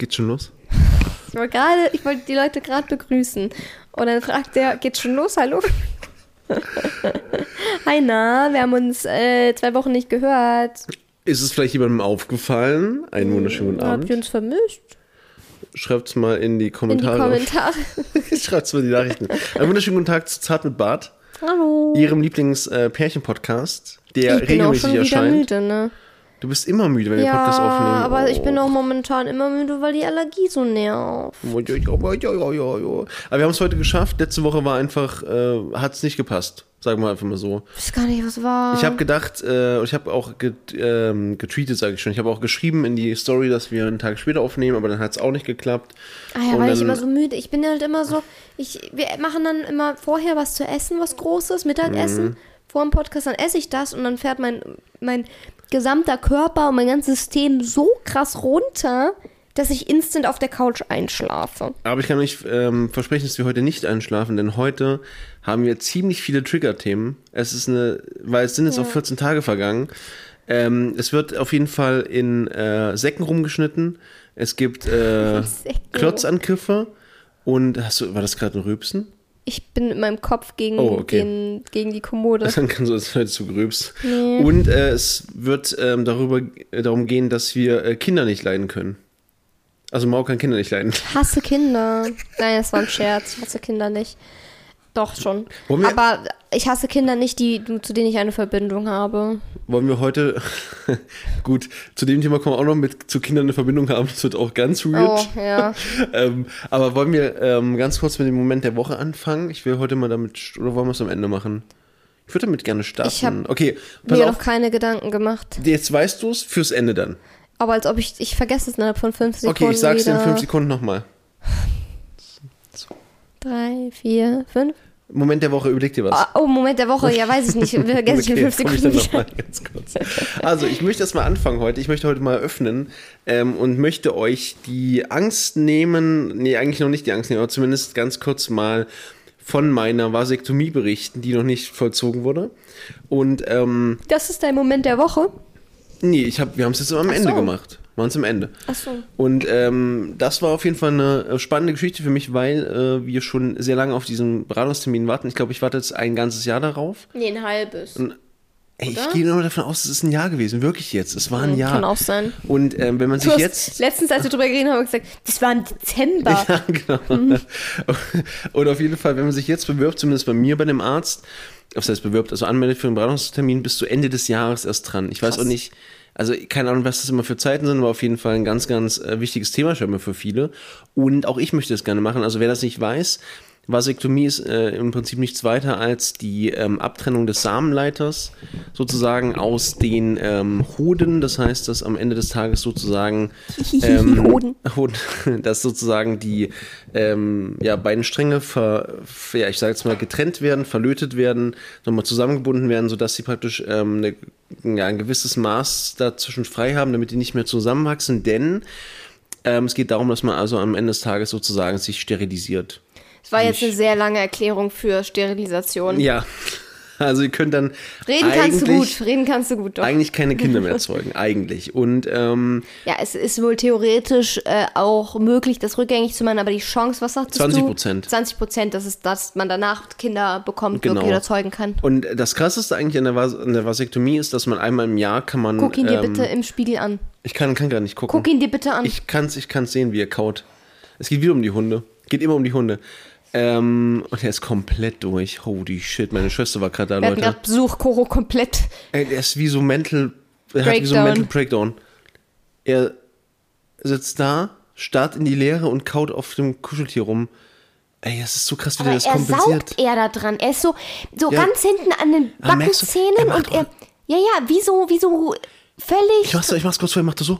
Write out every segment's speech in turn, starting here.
Geht's schon los? Ich wollte gerade, ich wollte die Leute gerade begrüßen. Und dann fragt der, geht's schon los? Hallo? Hi, na, wir haben uns äh, zwei Wochen nicht gehört. Ist es vielleicht jemandem aufgefallen? Einen wunderschönen guten Habt ihr Abend. uns vermisst? Schreibt's mal in die In die Kommentare. Kommentare. Schreibt's mal in die Nachrichten. Einen wunderschönen guten Tag zu Zart mit Bart, Hallo. Ihrem Lieblings-Pärchen-Podcast, der ich bin auch regelmäßig schon wieder erscheint. müde, ne? Du bist immer müde, wenn wir Ja, Podcast aufnehmen. aber ich bin Oh. auch momentan immer müde, weil die Allergie so nervt. Aber wir haben es heute geschafft. Letzte Woche war einfach, äh, hat es nicht gepasst. Sagen wir einfach mal so. Ich weiß gar nicht, was war. Ich habe gedacht, äh, ich habe auch get, ähm, getweetet, sage ich schon. Ich habe auch geschrieben in die Story, dass wir einen Tag später aufnehmen, aber dann hat es auch nicht geklappt. Ah ja, Und weil ich immer so müde. Ich bin halt immer so. Ich, wir machen dann immer vorher was zu essen, was Großes, Mittagessen. Mhm. Vor dem Podcast, dann esse ich das und dann fährt mein, mein gesamter Körper und mein ganzes System so krass runter, dass ich instant auf der Couch einschlafe. Aber ich kann euch ähm, versprechen, dass wir heute nicht einschlafen, denn heute haben wir ziemlich viele Trigger-Themen. Es ist eine, weil es sind jetzt auch 14 Tage vergangen. Ähm, es wird auf jeden Fall in äh, Säcken rumgeschnitten. Es gibt äh. Klotzangriffe. Und hast du, war das gerade ein Rübsen? Ich bin mit meinem Kopf gegen, Oh, okay. gegen, gegen die Kommode. Dann kann so das heute zu grübst. Und äh, es wird ähm, darüber, äh, darum gehen, dass wir äh, Kinder nicht leiden können. Also Mau kann Kinder nicht leiden. Ich hasse Kinder. Nein, das war ein Scherz. Ich hasse Kinder nicht. Doch schon. Aber ich hasse Kinder nicht, die, zu denen ich eine Verbindung habe. Wollen wir heute, gut, zu dem Thema kommen wir auch noch mit zu Kindern eine Verbindung haben, das wird auch ganz weird. Oh, ja. ähm, aber wollen wir ähm, ganz kurz mit dem Moment der Woche anfangen? Ich will heute mal damit, oder wollen wir es am Ende machen? Ich würde damit gerne starten. Ich hab okay, Mir auf, noch keine Gedanken gemacht. jetzt weißt du es fürs Ende dann. Aber als ob ich, ich vergesse es innerhalb von fünf Sekunden. Okay, ich sag's dir in wieder. fünf Sekunden nochmal. Drei, vier, fünf. Moment der Woche, überleg dir was. Ah, Oh, Moment der Woche, ja, weiß ich nicht. Vergesse ich in fünf ich Sekunden dann noch wieder. mal ganz kurz. Also, ich möchte erst mal anfangen heute. Ich möchte heute mal öffnen ähm, und möchte euch die Angst nehmen, nee, eigentlich noch nicht die Angst nehmen, aber zumindest ganz kurz mal von meiner Vasektomie berichten, die noch nicht vollzogen wurde. Und ähm, Das ist dein Moment der Woche? nee, ich hab, wir haben es jetzt am Ach Ende so. gemacht. Waren am Ende. Ach so. Und ähm, das war auf jeden Fall eine äh, spannende Geschichte für mich, weil äh, wir schon sehr lange auf diesen Beratungstermin warten. Ich glaube, ich warte jetzt ein ganzes Jahr darauf. Nee, ein halbes. Ey, ich gehe nur davon aus, es ist ein Jahr gewesen. Wirklich jetzt. Es war ein Jahr. Kann auch sein. Und ähm, wenn man sich hast jetzt. letztens, als wir drüber geredet haben, haben wir gesagt, das war im Dezember. Ja, genau. Und auf jeden Fall, wenn man sich jetzt bewirbt, zumindest bei mir bei dem Arzt, das heißt bewirbt, also anmeldet für einen Beratungstermin, bis zu Ende des Jahres erst dran. Ich weiß Krass. auch nicht, also keine Ahnung, was das immer für Zeiten sind, aber auf jeden Fall ein ganz, ganz äh, wichtiges Thema scheinbar für viele. Und auch ich möchte das gerne machen. Also wer das nicht weiß, Vasektomie ist äh, im Prinzip nichts weiter als die ähm, Abtrennung des Samenleiters sozusagen aus den ähm, Hoden. Das heißt, dass am Ende des Tages sozusagen ähm, Hoden. Dass sozusagen die ähm, ja, beiden Stränge ver, ja, ich sage jetzt mal getrennt werden, verlötet werden, nochmal zusammengebunden werden, sodass sie praktisch ähm, eine, ja, ein gewisses Maß dazwischen frei haben, damit die nicht mehr zusammenwachsen. Denn ähm, es geht darum, dass man also am Ende des Tages sozusagen sich sterilisiert. Das war jetzt eine sehr lange Erklärung für Sterilisation. Ja, also ihr könnt dann Reden kannst du gut, reden kannst du gut, doch. eigentlich keine Kinder mehr zeugen, eigentlich. Und ähm, Ja, es ist wohl theoretisch äh, auch möglich, das rückgängig zu machen, aber die Chance, was sagst 20 du? Prozent. 20 Prozent, dass, es, dass man danach Kinder bekommt, Genau. wirklich oder zeugen kann. Und das krasseste eigentlich an der, Vas an der Vasektomie ist, dass man einmal im Jahr kann man. Guck ihn dir ähm, bitte im Spiegel an. Ich kann, kann gar nicht gucken. Guck ihn dir bitte an. Ich kann's, ich kann's sehen, wie er kaut. Es geht wieder um die Hunde. Geht immer um die Hunde. Ähm, und er ist komplett durch. Holy shit, meine Schwester war gerade da, Wir Leute. gerade Besuch, Koro komplett. Ey, er ist wie so mental. Er hat wie so Breakdown. mental Breakdown. Er sitzt da, starrt in die Leere und kaut auf dem Kuscheltier rum. Ey, es ist so krass, wie Aber der das er kompensiert. saugt er da dran. Er ist so, so Ja. ganz hinten an den Ah? Backenzähnen macht und er. Ja, ja, wie so, wie so völlig. Ich mach's, ich mach's kurz vor, er macht das so.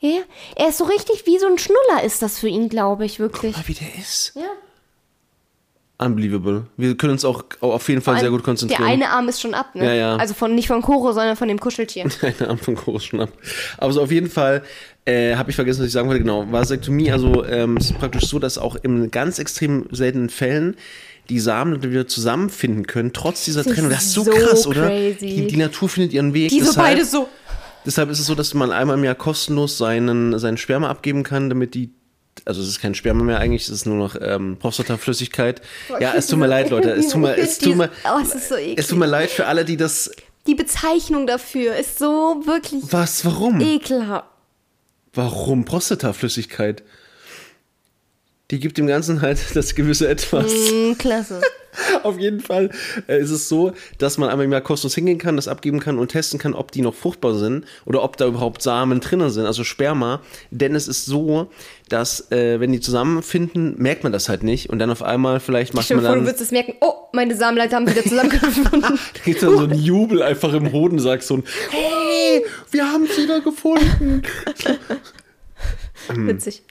Ja, ja. er ist so richtig wie so ein Schnuller, ist das für ihn, glaube ich, wirklich. Mal, wie der ist. Ja. Unbelievable. Wir können uns auch auf jeden Fall sehr gut konzentrieren. Der eine Arm ist schon ab, ne? Ja, ja. Also von nicht von Koro, sondern von dem Kuscheltier. Keine Ahnung von Chorus schon ab. Aber so auf jeden Fall äh, habe ich vergessen, was ich sagen wollte. Genau, Vasektomie, also ähm, es ist praktisch so, dass auch in ganz extrem seltenen Fällen die Samen wieder zusammenfinden können, trotz dieser Das ist Trennung. Das ist so, so krass, oder? Die, die Natur findet ihren Weg. Die so deshalb- beide so. Deshalb ist es so, dass man einmal im Jahr kostenlos seinen, seinen Sperma abgeben kann, damit die also es ist kein Sperma mehr eigentlich, es ist nur noch ähm, Prostataflüssigkeit. Ja, es tut mir leid, Leute. Es tut mir, es tut mir, Oh, es ist so es tut mir leid für alle, die das. Die Bezeichnung dafür ist so wirklich Was? Warum? ekelhaft. Warum Prostataflüssigkeit? Die gibt dem Ganzen halt das gewisse Etwas. Mm, klasse. Auf jeden Fall äh, ist es so, dass man einmal im Jahr kostenlos hingehen kann, das abgeben kann und testen kann, ob die noch fruchtbar sind oder ob da überhaupt Samen drinnen sind, also Sperma. Denn es ist so, dass äh, wenn die zusammenfinden, merkt man das halt nicht und dann auf einmal vielleicht macht dir man vor, du dann, würdest es merken, oh, meine Samenleiter haben wieder zusammengefunden. da gibt dann so einen Jubel einfach im Hodensack, so ein Hey, wir haben es wieder gefunden. Witzig.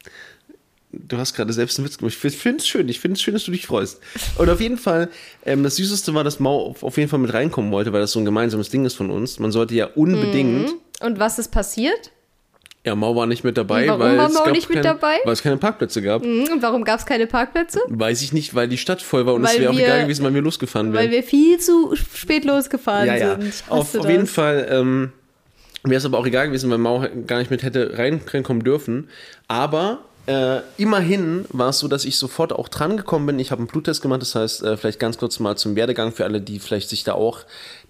Du hast gerade selbst einen Witz gemacht. Ich finde es schön. Ich finde es schön, dass du dich freust. Und auf jeden Fall, ähm, das Süßeste war, dass Mau auf, jeden Fall mit reinkommen wollte, weil das so ein gemeinsames Ding ist von uns. Man sollte ja unbedingt. Und was ist passiert? Ja, Mau war nicht mit dabei, Warum weil, war es Mau gab nicht mit kein, dabei? weil es keine Parkplätze gab. Hm, Und warum gab es keine Parkplätze? Weiß ich nicht, weil die Stadt voll war und es Weil wäre auch egal gewesen, wann wir losgefahren wären. Weil wir viel zu spät losgefahren ja, ja. sind. Auf, auf jeden Fall ähm, wäre es aber auch egal gewesen, weil Mau gar nicht mit hätte rein, reinkommen dürfen. Aber äh, immerhin war es so, dass ich sofort auch dran gekommen bin. Ich habe einen Bluttest gemacht, das heißt, äh, vielleicht ganz kurz mal zum Werdegang für alle, die vielleicht sich da auch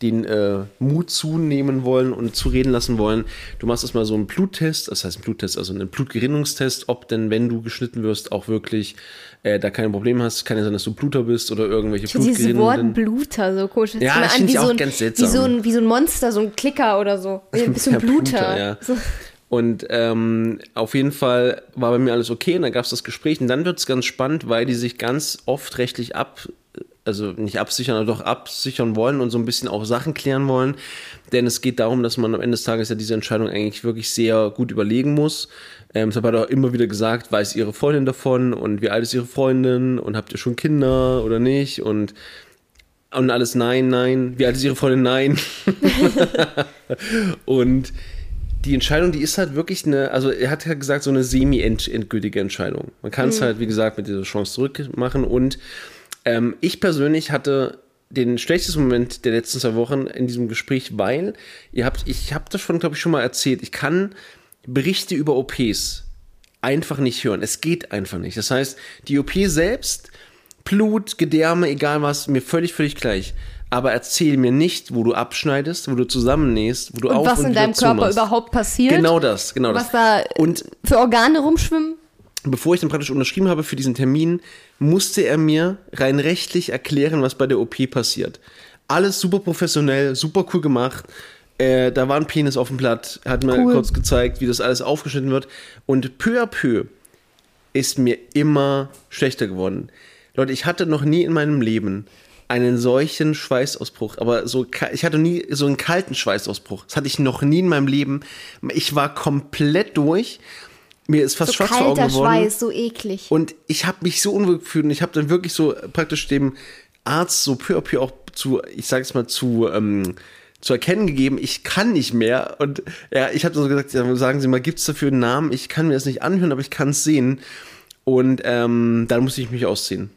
den äh, Mut zunehmen wollen und zureden lassen wollen. Du machst erstmal so einen Bluttest, das heißt ein Bluttest, also einen Blutgerinnungstest, ob denn, wenn du geschnitten wirst, auch wirklich äh, da keine Probleme hast. Kann ja sein, dass du Bluter bist oder irgendwelche Ich finde dieses Wort. Bluter so komisch. Ja, das finde ich auch so ein, ganz seltsam. Wie so, ein, wie so ein Monster, so ein Klicker oder so. Ein bisschen Ja, Bluter. ja. So. Und ähm, auf jeden Fall war bei mir alles okay und dann gab es das Gespräch und dann wird es ganz spannend, weil die sich ganz oft rechtlich ab, also nicht absichern, aber doch absichern wollen und so ein bisschen auch Sachen klären wollen. Denn es geht darum, dass man am Ende des Tages ja diese Entscheidung eigentlich wirklich sehr gut überlegen muss. Ähm, deshalb hat er auch immer wieder gesagt, weiß ihre Freundin davon und wie alt ist ihre Freundin und habt ihr schon Kinder oder nicht und und alles nein, nein. Wie alt ist ihre Freundin? Nein. und die Entscheidung, die ist halt wirklich eine, also er hat ja gesagt, so eine semi-endgültige Entscheidung. Man kann es halt, wie gesagt, mit dieser Chance zurückmachen. Und ähm, ich persönlich hatte den schlechtesten Moment der letzten zwei Wochen in diesem Gespräch, weil ihr habt, ich habe das schon, glaube ich, schon mal erzählt. Ich kann Berichte über OPs einfach nicht hören. Es geht einfach nicht. Das heißt, die OP selbst, Blut, Gedärme, egal was, mir völlig, völlig gleich. Aber erzähl mir nicht, wo du abschneidest, wo du zusammennähst, wo du Und auf was und in deinem Körper überhaupt passiert. Genau das, genau das. Was da Und für Organe rumschwimmen. bevor ich dann praktisch unterschrieben habe für diesen Termin, musste er mir rein rechtlich erklären, was bei der OP passiert. Alles super professionell, super cool gemacht. Äh, da war ein Penis auf dem Blatt, hat mir Cool. kurz gezeigt, wie das alles aufgeschnitten wird. Und peu à peu ist mir immer schlechter geworden. Leute, ich hatte noch nie in meinem Leben einen solchen Schweißausbruch, aber so, ich hatte nie so einen kalten Schweißausbruch. Das hatte ich noch nie in meinem Leben. Ich war komplett durch. Mir ist fast So schwarz vor Augen geworden. Schweiß, so eklig. Und ich habe mich so unwohl gefühlt und ich habe dann wirklich so praktisch dem Arzt so peu à peu auch zu, ich sage es mal, zu, ähm, zu erkennen gegeben, ich kann nicht mehr. Und ja, ich habe so gesagt, sagen Sie mal, gibt es dafür einen Namen? Ich kann mir das nicht anhören, aber ich kann es sehen. Und ähm, dann musste ich mich ausziehen.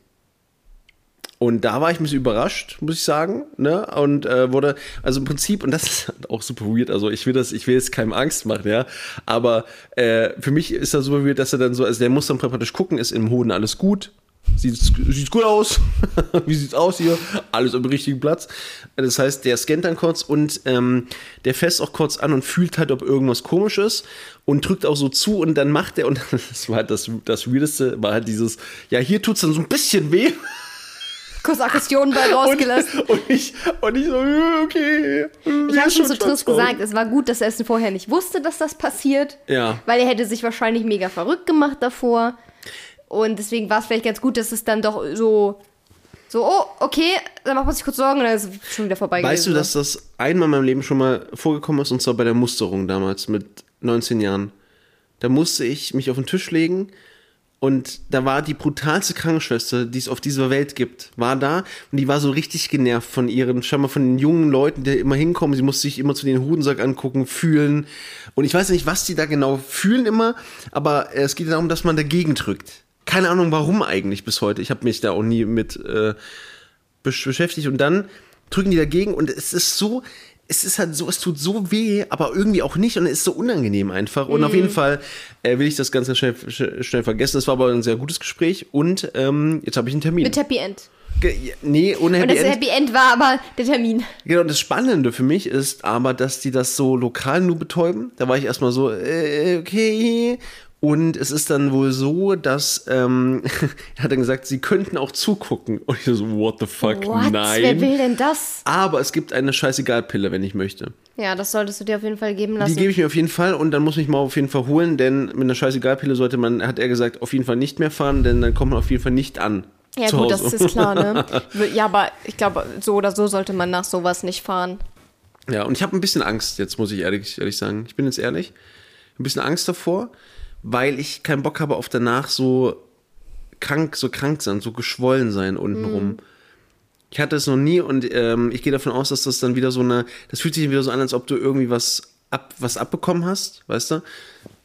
Und da war ich ein bisschen überrascht, muss ich sagen, ne? Und äh, wurde, also im Prinzip, und das ist halt auch super weird, also ich will das, ich will jetzt keinem Angst machen, ja. Aber äh, für mich ist das super weird, dass er dann so, also der muss dann praktisch gucken, ist im Hoden alles gut. Sieht, sieht gut aus. Wie sieht's aus hier? Alles am richtigen Platz. Das heißt, der scannt dann kurz und ähm, der fässt auch kurz an und fühlt halt, ob irgendwas komisch ist und drückt auch so zu und dann macht er, und das war halt das, das Weirdeste, war halt dieses, ja, hier tut's dann so ein bisschen weh. Kurz Aggressionen bei rausgelassen. Und, und, ich, und ich so, okay. Ich habe schon zu Triss gesagt, es war gut, dass er es vorher nicht wusste, dass das passiert. Ja. Weil er hätte sich wahrscheinlich mega verrückt gemacht davor. Und deswegen war es vielleicht ganz gut, dass es dann doch so, so, oh, okay, dann macht man sich kurz Sorgen und dann ist es schon wieder vorbei Weißt du, gewesen. dass das einmal in meinem Leben schon mal vorgekommen ist, und zwar bei der Musterung damals mit 19 Jahren. Da musste ich mich auf den Tisch legen und da war die brutalste Krankenschwester, die es auf dieser Welt gibt, war da und die war so richtig genervt von ihren, scheinbar von den jungen Leuten, die immer hinkommen. Sie musste sich immer zu den Hodensack angucken, fühlen. Und ich weiß nicht, was die da genau fühlen immer, aber es geht darum, dass man dagegen drückt. Keine Ahnung, warum eigentlich bis heute. Ich habe mich da auch nie mit äh, besch- beschäftigt und dann drücken die dagegen und es ist so, es ist halt so, es tut so weh, aber irgendwie auch nicht und es ist so unangenehm einfach. Und auf jeden Fall äh, will ich das Ganze schnell, sch- schnell vergessen. Es war aber ein sehr gutes Gespräch und ähm, jetzt habe ich einen Termin. Mit Happy End. Ge- nee, ohne Und Happy das End. Happy End war aber der Termin. Genau, das Spannende für mich ist aber, dass die das so lokal nur betäuben. Da war ich erstmal so, äh, okay. Und es ist dann wohl so, dass ähm, er hat dann gesagt, sie könnten auch zugucken. Und ich so, what the fuck, What? nein. Wer will denn das? Aber es gibt eine Scheißegal-Pille, wenn ich möchte. Ja, das solltest du dir auf jeden Fall geben Die lassen. gebe ich mir auf jeden Fall und dann muss ich mal auf jeden Fall holen, denn mit einer Scheißegal-Pille sollte man, hat er gesagt, auf jeden Fall nicht mehr fahren, denn dann kommt man auf jeden Fall nicht an. ja, gut, Hause. das ist klar, ne? Ja, aber ich glaube, so oder so sollte man nach sowas nicht fahren. Ja, und ich habe ein bisschen Angst, jetzt muss ich ehrlich, ehrlich sagen. Ich bin jetzt ehrlich. Ein bisschen Angst davor, weil ich keinen Bock habe auf danach so krank, so krank sein, so geschwollen sein untenrum. Ich hatte es noch nie und ähm, ich gehe davon aus, dass das dann wieder so eine, das fühlt sich wieder so an, als ob du irgendwie was ab, was abbekommen hast, weißt du?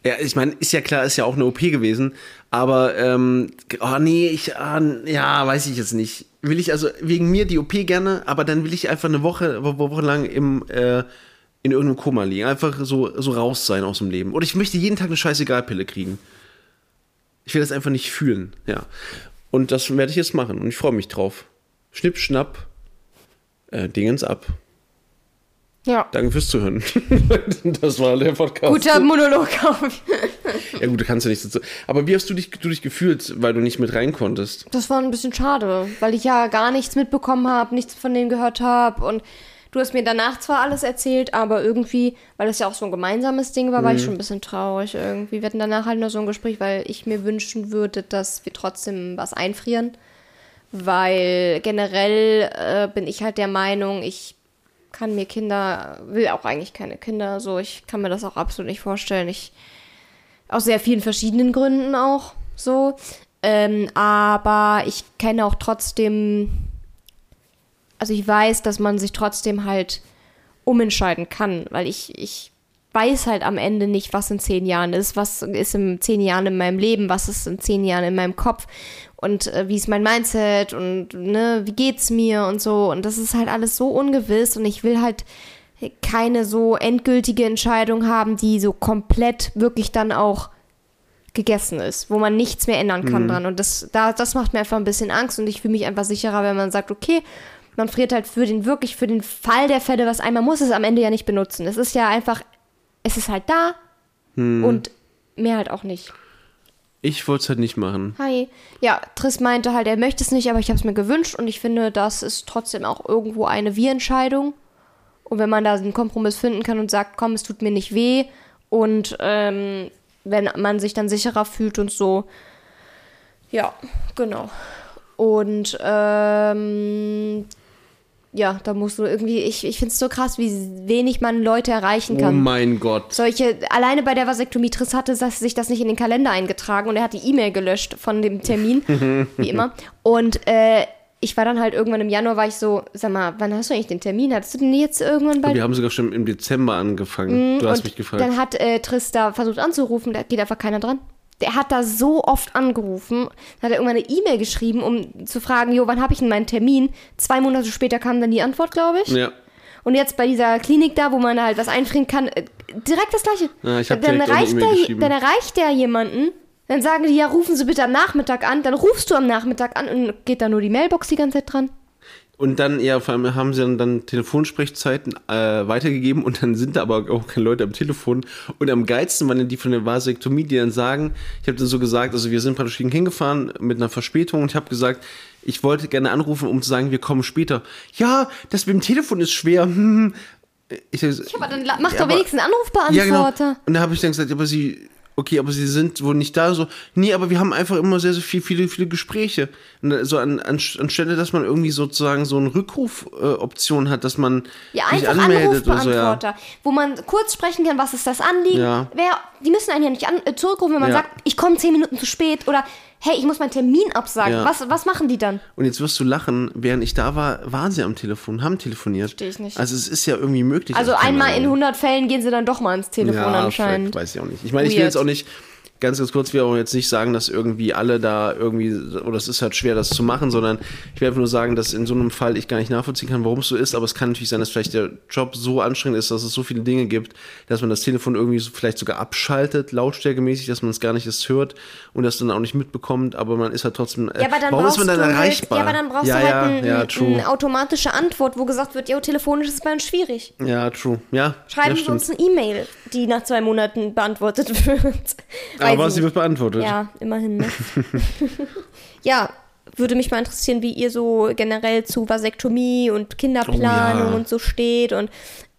Ja, ich meine, ist ja klar, ist ja auch eine OP gewesen, aber ähm, oh nee, ich, ah, ja, weiß ich jetzt nicht. Will ich also wegen mir die OP gerne, aber dann will ich einfach eine Woche, wo- Woche lang im äh, in irgendeinem Koma liegen, einfach so so raus sein aus dem Leben. Oder ich möchte jeden Tag eine Scheißegalpille kriegen. Ich will das einfach nicht fühlen, ja. Und das werde ich jetzt machen und ich freue mich drauf. Schnipp, schnapp, äh, Dingens ab. Ja. Danke fürs Zuhören. das war der Podcast. Guter Monolog. Ja gut, du kannst ja nichts dazu. Aber wie hast du dich, du dich gefühlt, weil du nicht mit rein konntest? Das war ein bisschen schade, weil ich ja gar nichts mitbekommen habe, nichts von denen gehört habe und du hast mir danach zwar alles erzählt, aber irgendwie, weil das ja auch so ein gemeinsames Ding war, war ich schon ein bisschen traurig irgendwie. Wir hatten danach halt nur so ein Gespräch, weil ich mir wünschen würde, dass wir trotzdem was einfrieren, weil generell äh, bin ich halt der Meinung, ich kann mir Kinder, will auch eigentlich keine Kinder, so ich kann mir das auch absolut nicht vorstellen. Ich aus sehr vielen verschiedenen Gründen auch so. Ähm, aber ich kenne auch trotzdem, also ich weiß, dass man sich trotzdem halt umentscheiden kann, weil ich, ich weiß halt am Ende nicht, was in zehn Jahren ist, was ist in zehn Jahren in meinem Leben, was ist in zehn Jahren in meinem Kopf und äh, wie ist mein Mindset und ne, wie geht's mir und so. Und das ist halt alles so ungewiss und ich will halt keine so endgültige Entscheidung haben, die so komplett wirklich dann auch gegessen ist, wo man nichts mehr ändern kann dran. Und das, da, das macht mir einfach ein bisschen Angst und ich fühle mich einfach sicherer, wenn man sagt, okay, man friert halt für den, wirklich für den Fall der Fälle, was einmal muss es am Ende ja nicht benutzen. Es ist ja einfach, es ist halt da und mehr halt auch nicht. Ich wollte es halt nicht machen. Hi. Ja, Triss meinte halt, er möchte es nicht, aber ich habe es mir gewünscht und ich finde, das ist trotzdem auch irgendwo eine Wir-Entscheidung. Und wenn man da einen Kompromiss finden kann und sagt, komm, es tut mir nicht weh und ähm, wenn man sich dann sicherer fühlt und so. Ja, genau. Und ähm, ja, da musst du irgendwie, ich, ich finde es so krass, wie wenig man Leute erreichen Oh kann. mein Gott. Solche, alleine bei der Vasektomie, Triss hatte sich das nicht in den Kalender eingetragen und er hat die E-Mail gelöscht von dem Termin, wie immer. Und äh, ich war dann halt irgendwann im Januar, war ich so, sag mal, wann hast du eigentlich den Termin? Hattest du den jetzt irgendwann bald? Wir haben sogar schon im Dezember angefangen. du hast mich gefragt. Dann hat äh, Triss da versucht anzurufen, da geht einfach keiner dran. Der hat da so oft angerufen, hat er irgendwann eine E-Mail geschrieben, um zu fragen, jo, wann habe ich denn meinen Termin? Zwei Monate später kam dann die Antwort, glaube ich. ja. Und jetzt bei dieser Klinik da, wo man halt was einfrieren kann, äh, direkt das gleiche. Ja, ich hab dann, erreicht der, dann erreicht der jemanden, dann sagen die, ja, rufen Sie bitte am Nachmittag an, dann rufst du am Nachmittag an und geht da nur die Mailbox die ganze Zeit dran. Und dann, ja, vor allem haben sie dann, dann Telefonsprechzeiten äh, weitergegeben und dann sind da aber auch keine Leute am Telefon. Und am geilsten waren dann die von der Vasektomie, die dann sagen, ich habe dann so gesagt, also wir sind praktisch hingefahren mit einer Verspätung und ich habe gesagt, ich wollte gerne anrufen, um zu sagen, wir kommen später. Ja, das mit dem Telefon ist schwer. Hm. Ich, Ja, aber dann mach Ja, doch wenigstens einen ja, genau. Anrufbeantworter. Und da habe ich dann gesagt, aber sie, okay, aber sie sind wohl nicht da. So, nee, aber wir haben einfach immer sehr, sehr viel, viele, viele Gespräche. Und da- so an, an, anstelle, dass man irgendwie sozusagen so eine Rückrufoption äh, hat, dass man Ja, sich anmeldet oder so, ja. Wo man kurz sprechen kann, was ist das Anliegen. Ja. Wer, die müssen einen ja nicht an, äh, zurückrufen, wenn man Ja. sagt, ich komme zehn Minuten zu spät oder hey, ich muss meinen Termin absagen. Ja. Was, was machen die dann? Und jetzt wirst du lachen, während ich da war, waren sie am Telefon, haben telefoniert. Versteh ich nicht. Also es ist ja irgendwie möglich. Also einmal in Ahnung. 100 Fällen gehen sie dann doch mal ins Telefon ja, anscheinend. weiß ich auch nicht. Ich meine, ich will jetzt auch nicht, ganz, ganz kurz, wir auch jetzt nicht sagen, dass irgendwie alle da irgendwie, oder es ist halt schwer, das zu machen, sondern ich will einfach nur sagen, dass in so einem Fall ich gar nicht nachvollziehen kann, warum es so ist, aber es kann natürlich sein, dass vielleicht der Job so anstrengend ist, dass es so viele Dinge gibt, dass man das Telefon irgendwie so vielleicht sogar abschaltet, lautstärkemäßig, dass man es gar nicht erst hört und das dann auch nicht mitbekommt, aber man ist halt trotzdem, äh, ja, aber dann warum ist man dann erreichbar? Halt, ja, aber dann brauchst ja, du halt ja, ein, ja, eine automatische Antwort, wo gesagt wird, ja, telefonisch ist bei uns schwierig. Ja, true. Ja, Schreiben Sie uns eine E-Mail, die nach zwei Monaten beantwortet wird. Aber sie wird beantwortet. Ja, immerhin. Ne? ja, würde mich mal interessieren, wie ihr so generell zu Vasektomie und Kinderplanung Oh, ja. und so steht. Und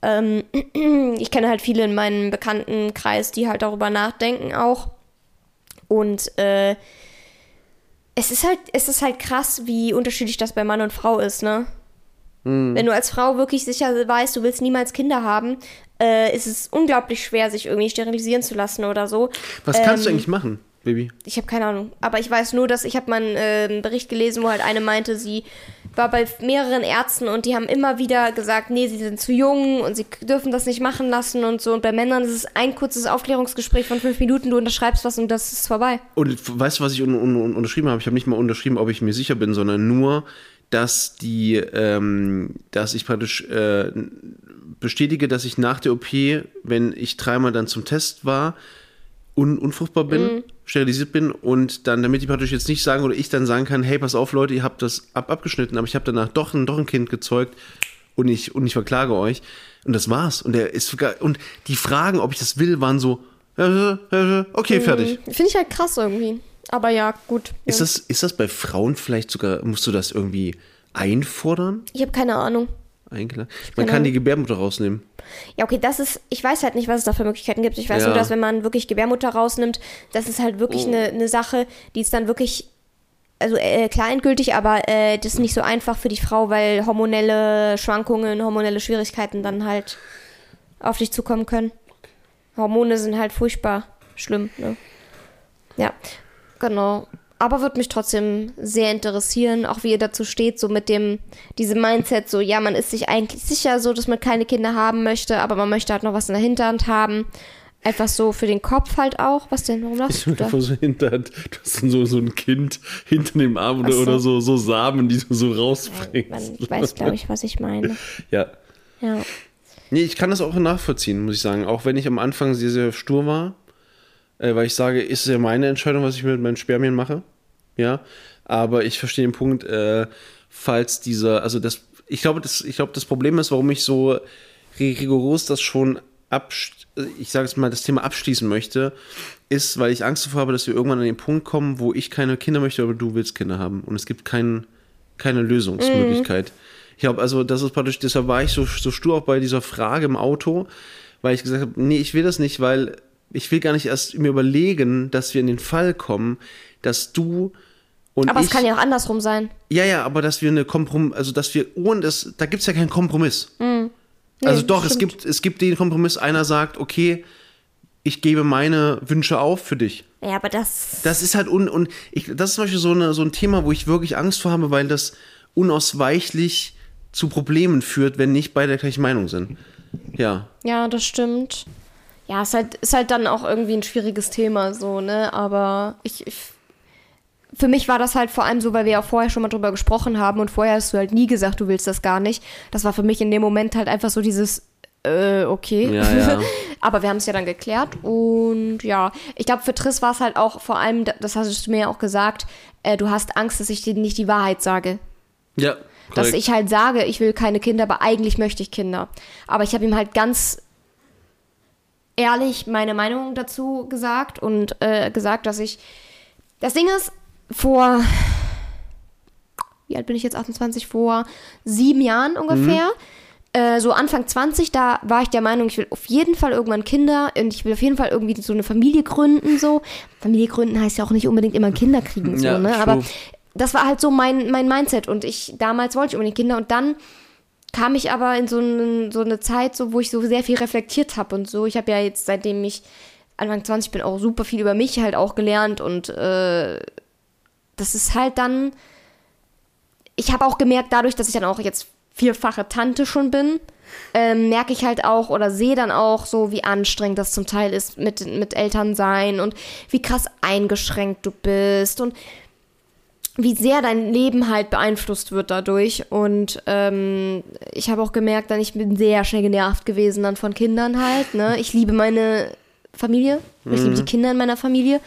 ähm, ich kenne halt viele in meinem Bekanntenkreis, die halt darüber nachdenken auch. Und äh, es ist halt, es ist halt krass, wie unterschiedlich das bei Mann und Frau ist, ne? Hm. Wenn du als Frau wirklich sicher weißt, du willst niemals Kinder haben, äh, ist es unglaublich schwer, sich irgendwie sterilisieren zu lassen oder so. Was kannst du Ähm, eigentlich machen, Baby? Ich habe keine Ahnung. Aber ich weiß nur, dass ich habe mal einen äh, Bericht gelesen, wo halt eine meinte, sie war bei mehreren Ärzten und die haben immer wieder gesagt, nee, sie sind zu jung und sie dürfen das nicht machen lassen und so. Und bei Männern ist es ein kurzes Aufklärungsgespräch von fünf Minuten, du unterschreibst was und das ist vorbei. Und weißt du, was ich un un unterschrieben habe? Ich habe nicht mal unterschrieben, ob ich mir sicher bin, sondern nur, dass die, ähm, dass ich praktisch äh, bestätige, dass ich nach der OP, wenn ich dreimal dann zum Test war, un unfruchtbar bin, sterilisiert bin und dann, damit ich praktisch jetzt nicht sagen oder ich dann sagen kann, hey, pass auf, Leute, ihr habt das ab abgeschnitten, aber ich habe danach doch ein, doch ein Kind gezeugt und ich, und ich verklage euch. Und das war's. Und der ist sogar, und die Fragen, ob ich das will, waren so, äh, äh, okay, fertig. Finde ich halt krass irgendwie. Aber ja, gut. Ist ja. das, ist das bei Frauen vielleicht sogar, musst du das irgendwie einfordern? Ich habe keine Ahnung. Eingeladen? Man Genau. kann die Gebärmutter rausnehmen. Ja, okay, das ist, ich weiß halt nicht, was es da für Möglichkeiten gibt. Ich weiß Ja. nur, dass wenn man wirklich Gebärmutter rausnimmt, das ist halt wirklich Oh. eine eine Sache, die ist dann wirklich, also äh, klar endgültig, aber äh, das ist nicht so einfach für die Frau, weil hormonelle Schwankungen, hormonelle Schwierigkeiten dann halt auf dich zukommen können. Hormone sind halt furchtbar schlimm, ne? Ja, genau. Aber würde mich trotzdem sehr interessieren, auch wie ihr dazu steht, so mit dem, diesem Mindset, so, ja, man ist sich eigentlich sicher so, dass man keine Kinder haben möchte, aber man möchte halt noch was in der Hinterhand haben. Einfach so für den Kopf halt auch. Was denn? Warum lachst du da? So Hinterhand, du hast dann so, so ein Kind hinter dem Arm oder, so. oder so, so Samen, die du so Man rausbringst. weiß, glaube ich, was ich meine. Ja. Ja. Nee, ich kann das auch nachvollziehen, muss ich sagen. Auch wenn ich am Anfang sehr, sehr stur war, äh, weil ich sage, ist ja meine Entscheidung, was ich mit meinen Spermien mache. Ja. Aber ich verstehe den Punkt, äh, falls dieser, also das, ich glaube, das, ich glaube, das Problem ist, warum ich so rigoros das schon ich sage es mal, das Thema abschließen möchte, ist, weil ich Angst davor habe, dass wir irgendwann an den Punkt kommen, wo ich keine Kinder möchte, aber du willst Kinder haben. Und es gibt kein, keine Lösungsmöglichkeit. Ich habe also, das ist praktisch, deshalb war ich so, so stur auch bei dieser Frage im Auto, weil ich gesagt habe, nee, ich will das nicht, weil ich will gar nicht erst mir überlegen, dass wir in den Fall kommen, dass du und Aber ich, es kann ja auch andersrum sein. ja, ja, aber dass wir eine Kompromiss, also dass wir ohne das, da gibt es ja keinen Kompromiss. also doch, es Mhm. gibt, es gibt den Kompromiss, einer sagt, okay, ich gebe meine Wünsche auf für dich. Ja, aber das. Das ist halt un, und ich, das ist zum Beispiel so, eine, so ein Thema, wo ich wirklich Angst vor habe, weil das unausweichlich zu Problemen führt, wenn nicht beide der gleichen Meinung sind. Ja. Ja, das stimmt. Ja, ist halt, ist halt dann auch irgendwie ein schwieriges Thema, so, ne? Aber ich, ich. Für mich war das halt vor allem so, weil wir ja vorher schon mal drüber gesprochen haben und vorher hast du halt nie gesagt, du willst das gar nicht. Das war für mich in dem Moment halt einfach so dieses, äh, okay. Ja, ja. Aber wir haben es ja dann geklärt und ja, ich glaube, für Triss war es halt auch vor allem, das hast du mir ja auch gesagt, äh, du hast Angst, dass ich dir nicht die Wahrheit sage. Ja. Dass korrekt. ich halt sage, ich will keine Kinder, aber eigentlich möchte ich Kinder. Aber ich habe ihm halt ganz ehrlich meine Meinung dazu gesagt und äh, gesagt, dass ich. Das Ding ist, vor. Wie alt bin ich jetzt? 28? Vor sieben Jahren ungefähr. Äh, so Anfang 20, da war ich der Meinung, ich will auf jeden Fall irgendwann Kinder und ich will auf jeden Fall irgendwie so eine Familie gründen. So. Familie gründen heißt ja auch nicht unbedingt immer Kinder kriegen. So, Ja, ne? Aber das war halt so mein, mein Mindset und ich damals wollte ich unbedingt Kinder und dann kam ich aber in so, einen, so eine Zeit, so, wo ich so sehr viel reflektiert habe und so. Ich habe ja jetzt, seitdem ich Anfang 20 bin, auch super viel über mich halt auch gelernt und äh, das ist halt dann. Ich habe auch gemerkt, dadurch, dass ich dann auch jetzt vierfache Tante schon bin, ähm, merke ich halt auch oder sehe dann auch so, wie anstrengend das zum Teil ist mit, mit Eltern sein und wie krass eingeschränkt du bist und wie sehr dein Leben halt beeinflusst wird dadurch. Und ähm, ich habe auch gemerkt, dann ich bin sehr schnell genervt gewesen dann von Kindern halt. Ne? Ich liebe meine Familie, ich liebe die Kinder in meiner Familie.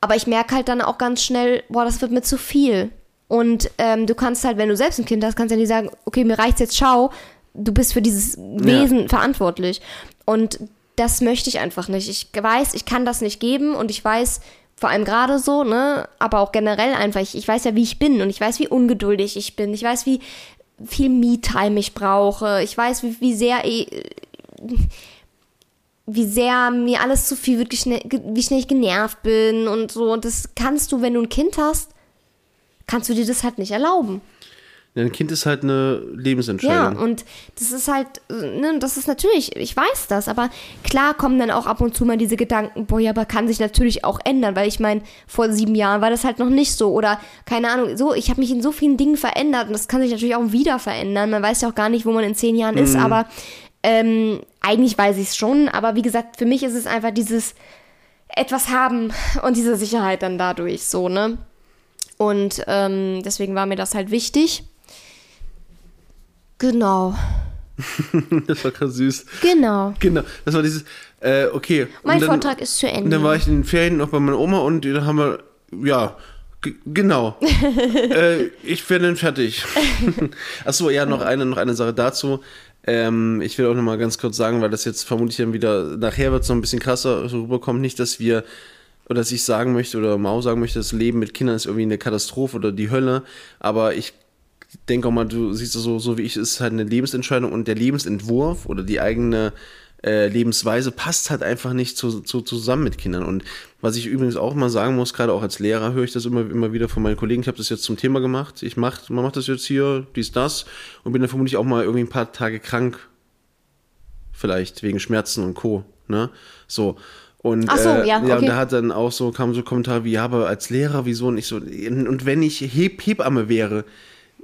Aber ich merke halt dann auch ganz schnell, boah, das wird mir zu viel. Und ähm, du kannst halt, wenn du selbst ein Kind hast, kannst du ja nicht sagen, okay, mir reicht's jetzt, schau, du bist für dieses Wesen ja. verantwortlich. Und das möchte ich einfach nicht. Ich weiß, ich kann das nicht geben und ich weiß, vor allem gerade so, ne, aber auch generell einfach, ich, ich weiß ja, wie ich bin und ich weiß, wie ungeduldig ich bin. Ich weiß, wie viel Me-Time ich brauche. Ich weiß, wie, wie sehr, eh, wie sehr mir alles zu viel wird, wie schnell ich genervt bin und so. Und das kannst du, wenn du ein Kind hast, kannst du dir das halt nicht erlauben. Ein Kind ist halt eine Lebensentscheidung. Ja, und das ist halt, ne, das ist natürlich, ich weiß das, aber klar kommen dann auch ab und zu mal diese Gedanken, boah, ja, aber kann sich natürlich auch ändern, weil ich meine, vor sieben Jahren war das halt noch nicht so oder keine Ahnung, so, ich habe mich in so vielen Dingen verändert und das kann sich natürlich auch wieder verändern. Man weiß ja auch gar nicht, wo man in zehn Jahren mhm. ist, aber ähm, eigentlich weiß ich es schon, aber wie gesagt, für mich ist es einfach dieses etwas haben und diese Sicherheit dann dadurch so, ne? Und ähm, deswegen war mir das halt wichtig. Genau. das war krass süß. Genau. Genau. Das war dieses, äh, okay. Mein dann, Vortrag ist zu Ende. Und dann war ich in den Ferien noch bei meiner Oma und da haben wir, ja, genau. äh, ich werde dann fertig. Achso, ja, noch eine, noch eine Sache dazu. Ähm, ich will auch noch mal ganz kurz sagen, weil das jetzt vermutlich dann wieder, nachher wird es noch ein bisschen krasser so rüberkommt, nicht, dass wir oder dass ich sagen möchte oder Mau sagen möchte, das Leben mit Kindern ist irgendwie eine Katastrophe oder die Hölle, aber ich denke auch mal, du siehst so, so wie ich, ist halt eine Lebensentscheidung und der Lebensentwurf oder die eigene äh, Lebensweise passt halt einfach nicht zu, zu, zusammen mit Kindern. Und was ich übrigens auch mal sagen muss, gerade auch als Lehrer höre ich das immer, immer wieder von meinen Kollegen. Ich habe das jetzt zum Thema gemacht. Ich mach, man macht das jetzt hier, dies, das und bin dann vermutlich auch mal irgendwie ein paar Tage krank. Vielleicht wegen Schmerzen und Co. Ne? So. Und, so, äh, ja, ja, okay. und da hat dann auch so, kam so Kommentar wie, ja, aber als Lehrer, wieso? Und ich so, und wenn ich Heb Hebamme wäre,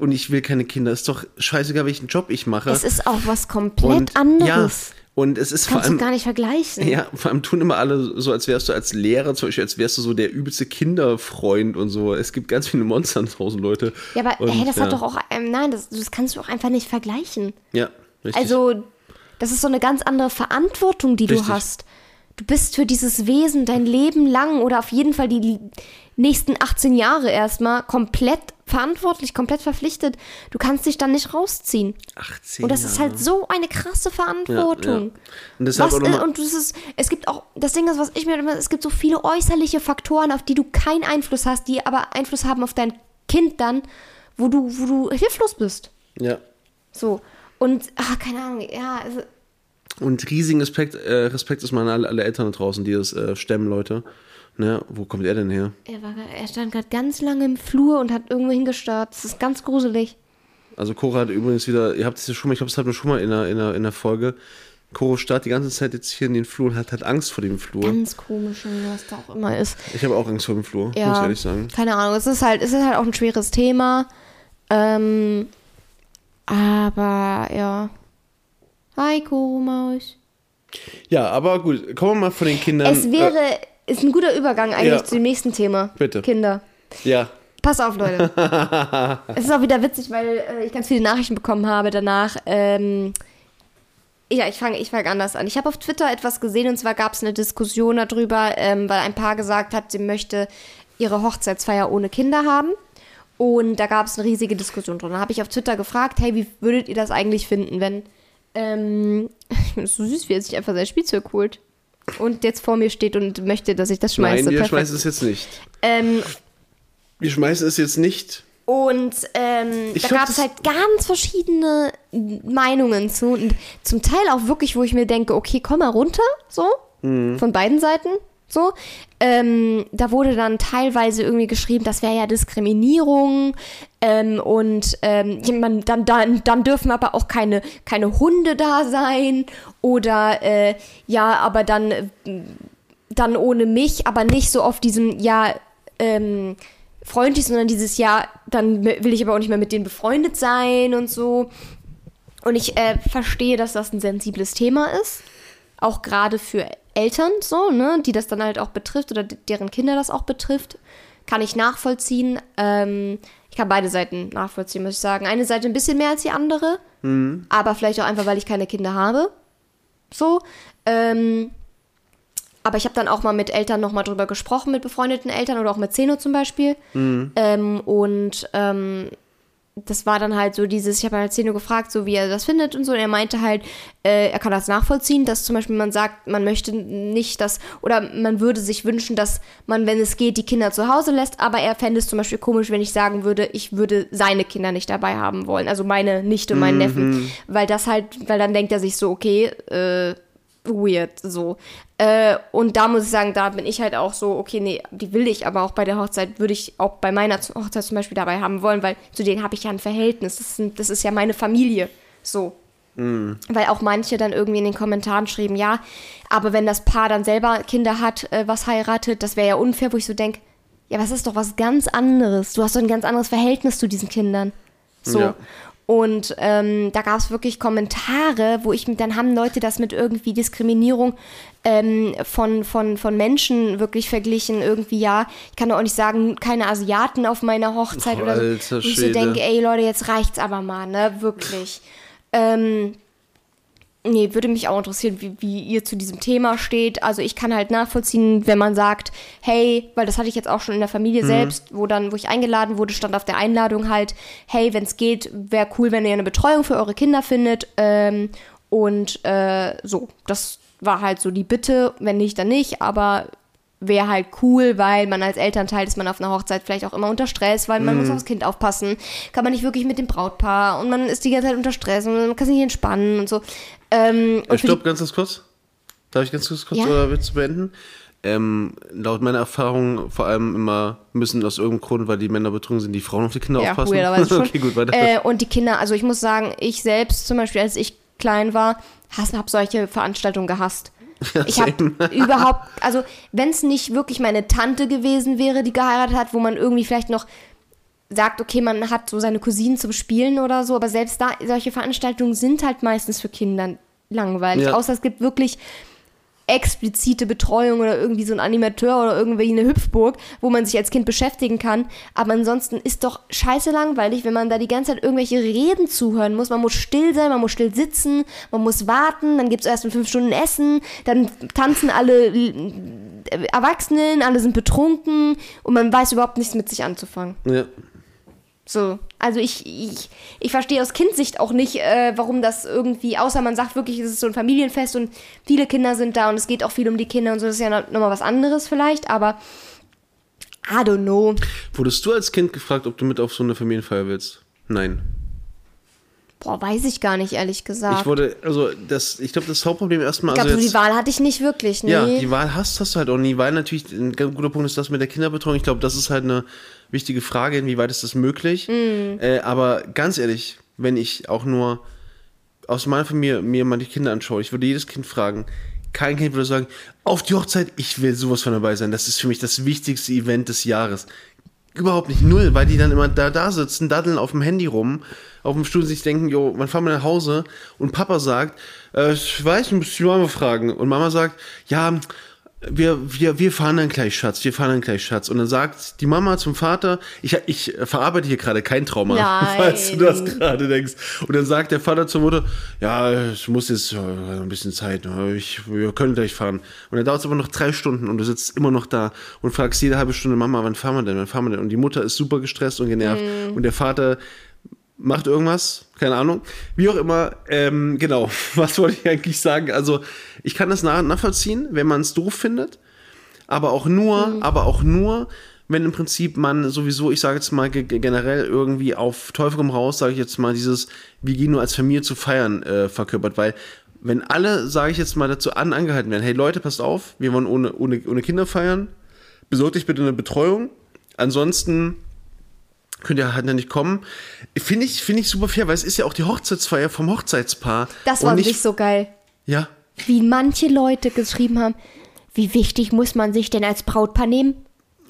und ich will keine Kinder. Ist doch scheißegal, welchen Job ich mache. Es ist auch was komplett und, anderes. Ja, und es ist Kannst vor allem. du gar nicht vergleichen. Ja, vor allem tun immer alle so, als wärst du als Lehrer zum Beispiel, als wärst du so der übelste Kinderfreund und so. Es gibt ganz viele Monster draußen, Leute. Ja, aber und, hey, das ja. hat doch auch. Ähm, nein, das, das kannst du auch einfach nicht vergleichen. Ja, richtig. Also, das ist so eine ganz andere Verantwortung, die richtig. du hast. Du bist für dieses Wesen dein Leben lang oder auf jeden Fall die nächsten 18 Jahre erstmal komplett verantwortlich, komplett verpflichtet. Du kannst dich dann nicht rausziehen. 18 Und das ist halt so eine krasse Verantwortung. Ja, ja. Und was, noch und das ist, es gibt auch, das Ding ist, was ich mir immer, es gibt so viele äußerliche Faktoren, auf die du keinen Einfluss hast, die aber Einfluss haben auf dein Kind dann, wo du, wo du hilflos bist. Ja. So. Und, ach, keine Ahnung, ja, also, und riesigen Respekt, äh, Respekt ist mal an alle, alle Eltern da draußen, die das äh, stemmen, Leute. Ne? Wo kommt er denn her? Er, war, er stand gerade ganz lange im Flur und hat irgendwo hingestarrt. Das ist ganz gruselig. Also Cora hat übrigens wieder, ihr habt es ja schon mal, ich glaube, das hatten wir schon mal in der, in der, in der Folge. Coro starrt die ganze Zeit jetzt hier in den Flur und hat halt Angst vor dem Flur. Ganz komisch, was da auch immer ist. Ich habe auch Angst vor dem Flur, ja, muss ich ehrlich sagen. Keine Ahnung, es ist halt, es ist halt auch ein schweres Thema. Ähm, aber ja. Hi, Coro Maus. Ja, aber gut, kommen wir mal von den Kindern. Es wäre, äh, ist ein guter Übergang eigentlich Ja. zu dem nächsten Thema. Bitte. Kinder. ja. Pass auf, Leute. es ist auch wieder witzig, weil äh, ich ganz viele Nachrichten bekommen habe danach. Ähm, ja, ich fange ich fang anders an. Ich habe auf Twitter etwas gesehen und zwar gab es eine Diskussion darüber, ähm, weil ein Paar gesagt hat, sie möchte ihre Hochzeitsfeier ohne Kinder haben. Und da gab es eine riesige Diskussion drin. Da habe ich auf Twitter gefragt, hey, wie würdet ihr das eigentlich finden, wenn ähm, ich finde es so süß, wie er sich einfach sein Spielzeug holt. Und jetzt vor mir steht und möchte, dass ich das schmeiße. Nein, wir Perfekt. schmeißen es jetzt nicht. Ähm, Wir schmeißen es jetzt nicht. und ähm, Ich da gab es halt ganz verschiedene Meinungen zu. Und zum Teil auch wirklich, wo ich mir denke, okay, komm mal runter, so. Mhm. Von beiden Seiten. So. Ähm, da wurde dann teilweise irgendwie geschrieben, das wäre ja Diskriminierung. Ähm, und ähm, dann, dann, dann dürfen aber auch keine, keine Hunde da sein. Oder äh, ja, aber dann, dann ohne mich, aber nicht so auf diesem, ja, ähm, freundlich, sondern dieses Jahr, dann will ich aber auch nicht mehr mit denen befreundet sein und so. Und ich äh, verstehe, dass das ein sensibles Thema ist. Auch gerade für Eltern so, ne, die das dann halt auch betrifft oder deren Kinder das auch betrifft. Kann ich nachvollziehen. Ähm, ich kann beide Seiten nachvollziehen, muss ich sagen. Eine Seite ein bisschen mehr als die andere. Mhm. Aber vielleicht auch einfach, weil ich keine Kinder habe. So. Ähm, aber ich habe dann auch mal mit Eltern nochmal drüber gesprochen, mit befreundeten Eltern oder auch mit Zeno zum Beispiel. Mhm. Ähm, und ähm, das war dann halt so dieses, ich habe halt Zeno gefragt, so wie er das findet und so. Und er meinte halt, äh, er kann das nachvollziehen, dass zum Beispiel man sagt, man möchte nicht, dass, oder man würde sich wünschen, dass man, wenn es geht, die Kinder zu Hause lässt. Aber er fände es zum Beispiel komisch, wenn ich sagen würde, ich würde seine Kinder nicht dabei haben wollen. Also meine Nichte, meinen mhm. Neffen. Weil das halt, weil dann denkt er sich so, okay, äh, weird so. Äh, und da muss ich sagen, da bin ich halt auch so, okay, nee, die will ich, aber auch bei der Hochzeit würde ich auch bei meiner Hochzeit zum Beispiel dabei haben wollen, weil zu denen habe ich ja ein Verhältnis. Das, sind, das ist ja meine Familie. So. Mm. Weil auch manche dann irgendwie in den Kommentaren schrieben, ja, aber wenn das Paar dann selber Kinder hat, äh, was heiratet, das wäre ja unfair, wo ich so denke, ja, was ist doch was ganz anderes. Du hast doch ein ganz anderes Verhältnis zu diesen Kindern. So. Ja. Und ähm, da gab es wirklich Kommentare, wo ich, dann haben Leute das mit irgendwie Diskriminierung ähm, von, von, von Menschen wirklich verglichen. Irgendwie, ja, ich kann doch auch nicht sagen, keine Asiaten auf meiner Hochzeit oh, oder so. Alter, ich so denke, ey Leute, jetzt reicht's aber mal, ne? Wirklich. Ähm, Nee, würde mich auch interessieren, wie, wie ihr zu diesem Thema steht. Also ich kann halt nachvollziehen, wenn man sagt, hey, weil das hatte ich jetzt auch schon in der Familie mhm. selbst, wo dann, wo ich eingeladen wurde, stand auf der Einladung halt, hey, wenn es geht, wäre cool, wenn ihr eine Betreuung für eure Kinder findet. Ähm, und äh, so, das war halt so die Bitte, wenn nicht, dann nicht, aber wäre halt cool, weil man als Elternteil ist man auf einer Hochzeit vielleicht auch immer unter Stress, weil man mm. muss aufs Kind aufpassen, kann man nicht wirklich mit dem Brautpaar und man ist die ganze Zeit unter Stress und man kann sich nicht entspannen und so. Ähm, und Stopp, ganz, ganz kurz. Darf ich ganz kurz, kurz ja? oder willst du beenden? Ähm, laut meiner Erfahrung vor allem immer müssen aus irgendeinem Grund, weil die Männer betrunken sind, die Frauen auf die Kinder ja, aufpassen. schon. okay, gut, weiter. Äh, und die Kinder, also ich muss sagen, ich selbst zum Beispiel, als ich klein war, habe solche Veranstaltungen gehasst. Ja, ich habe überhaupt, also wenn es nicht wirklich meine Tante gewesen wäre, die geheiratet hat, wo man irgendwie vielleicht noch sagt, okay, man hat so seine Cousinen zum Spielen oder so, aber selbst da, solche Veranstaltungen sind halt meistens für Kinder langweilig. Ja. Außer es gibt wirklich explizite Betreuung oder irgendwie so ein Animateur oder irgendwie eine Hüpfburg, wo man sich als Kind beschäftigen kann. Aber ansonsten ist doch scheiße langweilig, wenn man da die ganze Zeit irgendwelche Reden zuhören muss. Man muss still sein, man muss still sitzen, man muss warten, dann gibt es erst in fünf Stunden Essen, dann tanzen alle äh, Erwachsenen, alle sind betrunken und man weiß überhaupt nichts mit sich anzufangen. Ja. So, also ich, ich, ich verstehe aus Kindsicht auch nicht, äh, warum das irgendwie, außer man sagt wirklich, es ist so ein Familienfest und viele Kinder sind da und es geht auch viel um die Kinder und so, das ist ja nochmal was anderes vielleicht, aber I don't know. Wurdest du als Kind gefragt, ob du mit auf so eine Familienfeier willst? Nein. Boah, weiß ich gar nicht, ehrlich gesagt. Ich wurde, also das, ich glaube, das Hauptproblem erstmal. Ich glaube, also die Wahl hatte ich nicht wirklich, nee. Ja, die Wahl hast, hast du halt auch nie, weil natürlich ein ganz guter Punkt ist das mit der Kinderbetreuung. Ich glaube, das ist halt eine wichtige Frage, inwieweit ist das möglich. Mm. Äh, aber ganz ehrlich, wenn ich auch nur aus meiner Familie mir mal die Kinder anschaue, ich würde jedes Kind fragen, kein Kind würde sagen, auf die Hochzeit, ich will sowas von dabei sein. Das ist für mich das wichtigste Event des Jahres. Überhaupt nicht null, weil die dann immer da, da sitzen, daddeln auf dem Handy rum, auf dem Stuhl sich denken, jo, wann fahren wir nach Hause? Und Papa sagt, äh, ich weiß, muss die Mama fragen. Und Mama sagt, ja, wir, wir, wir fahren dann gleich, Schatz, wir fahren dann gleich, Schatz. Und dann sagt die Mama zum Vater, ich, ich verarbeite hier gerade kein Trauma, Nein. falls du das gerade denkst. Und dann sagt der Vater zur Mutter, ja, es muss jetzt äh, ein bisschen Zeit, ne? ich, wir können gleich fahren. Und dann dauert es aber noch drei Stunden und du sitzt immer noch da und fragst jede halbe Stunde, Mama, wann fahren wir denn, wann fahren wir denn? Und die Mutter ist super gestresst und genervt. Mhm. Und der Vater macht irgendwas, keine Ahnung. Wie auch immer, ähm, genau, was wollte ich eigentlich sagen? Also, ich kann das nachvollziehen, wenn man es doof findet, aber auch nur, mhm. aber auch nur, wenn im Prinzip man sowieso, ich sage jetzt mal generell irgendwie auf Teufel komm raus, sage ich jetzt mal, dieses, wir gehen nur als Familie zu feiern, äh, verkörpert, weil wenn alle, sage ich jetzt mal, dazu an, angehalten werden, hey Leute, passt auf, wir wollen ohne, ohne, ohne Kinder feiern, besorgt euch bitte eine Betreuung, ansonsten könnt ihr halt nicht kommen. Finde ich, finde ich super fair, weil es ist ja auch die Hochzeitsfeier vom Hochzeitspaar. Das war nicht so geil. Ja. Wie manche Leute geschrieben haben, wie wichtig muss man sich denn als Brautpaar nehmen?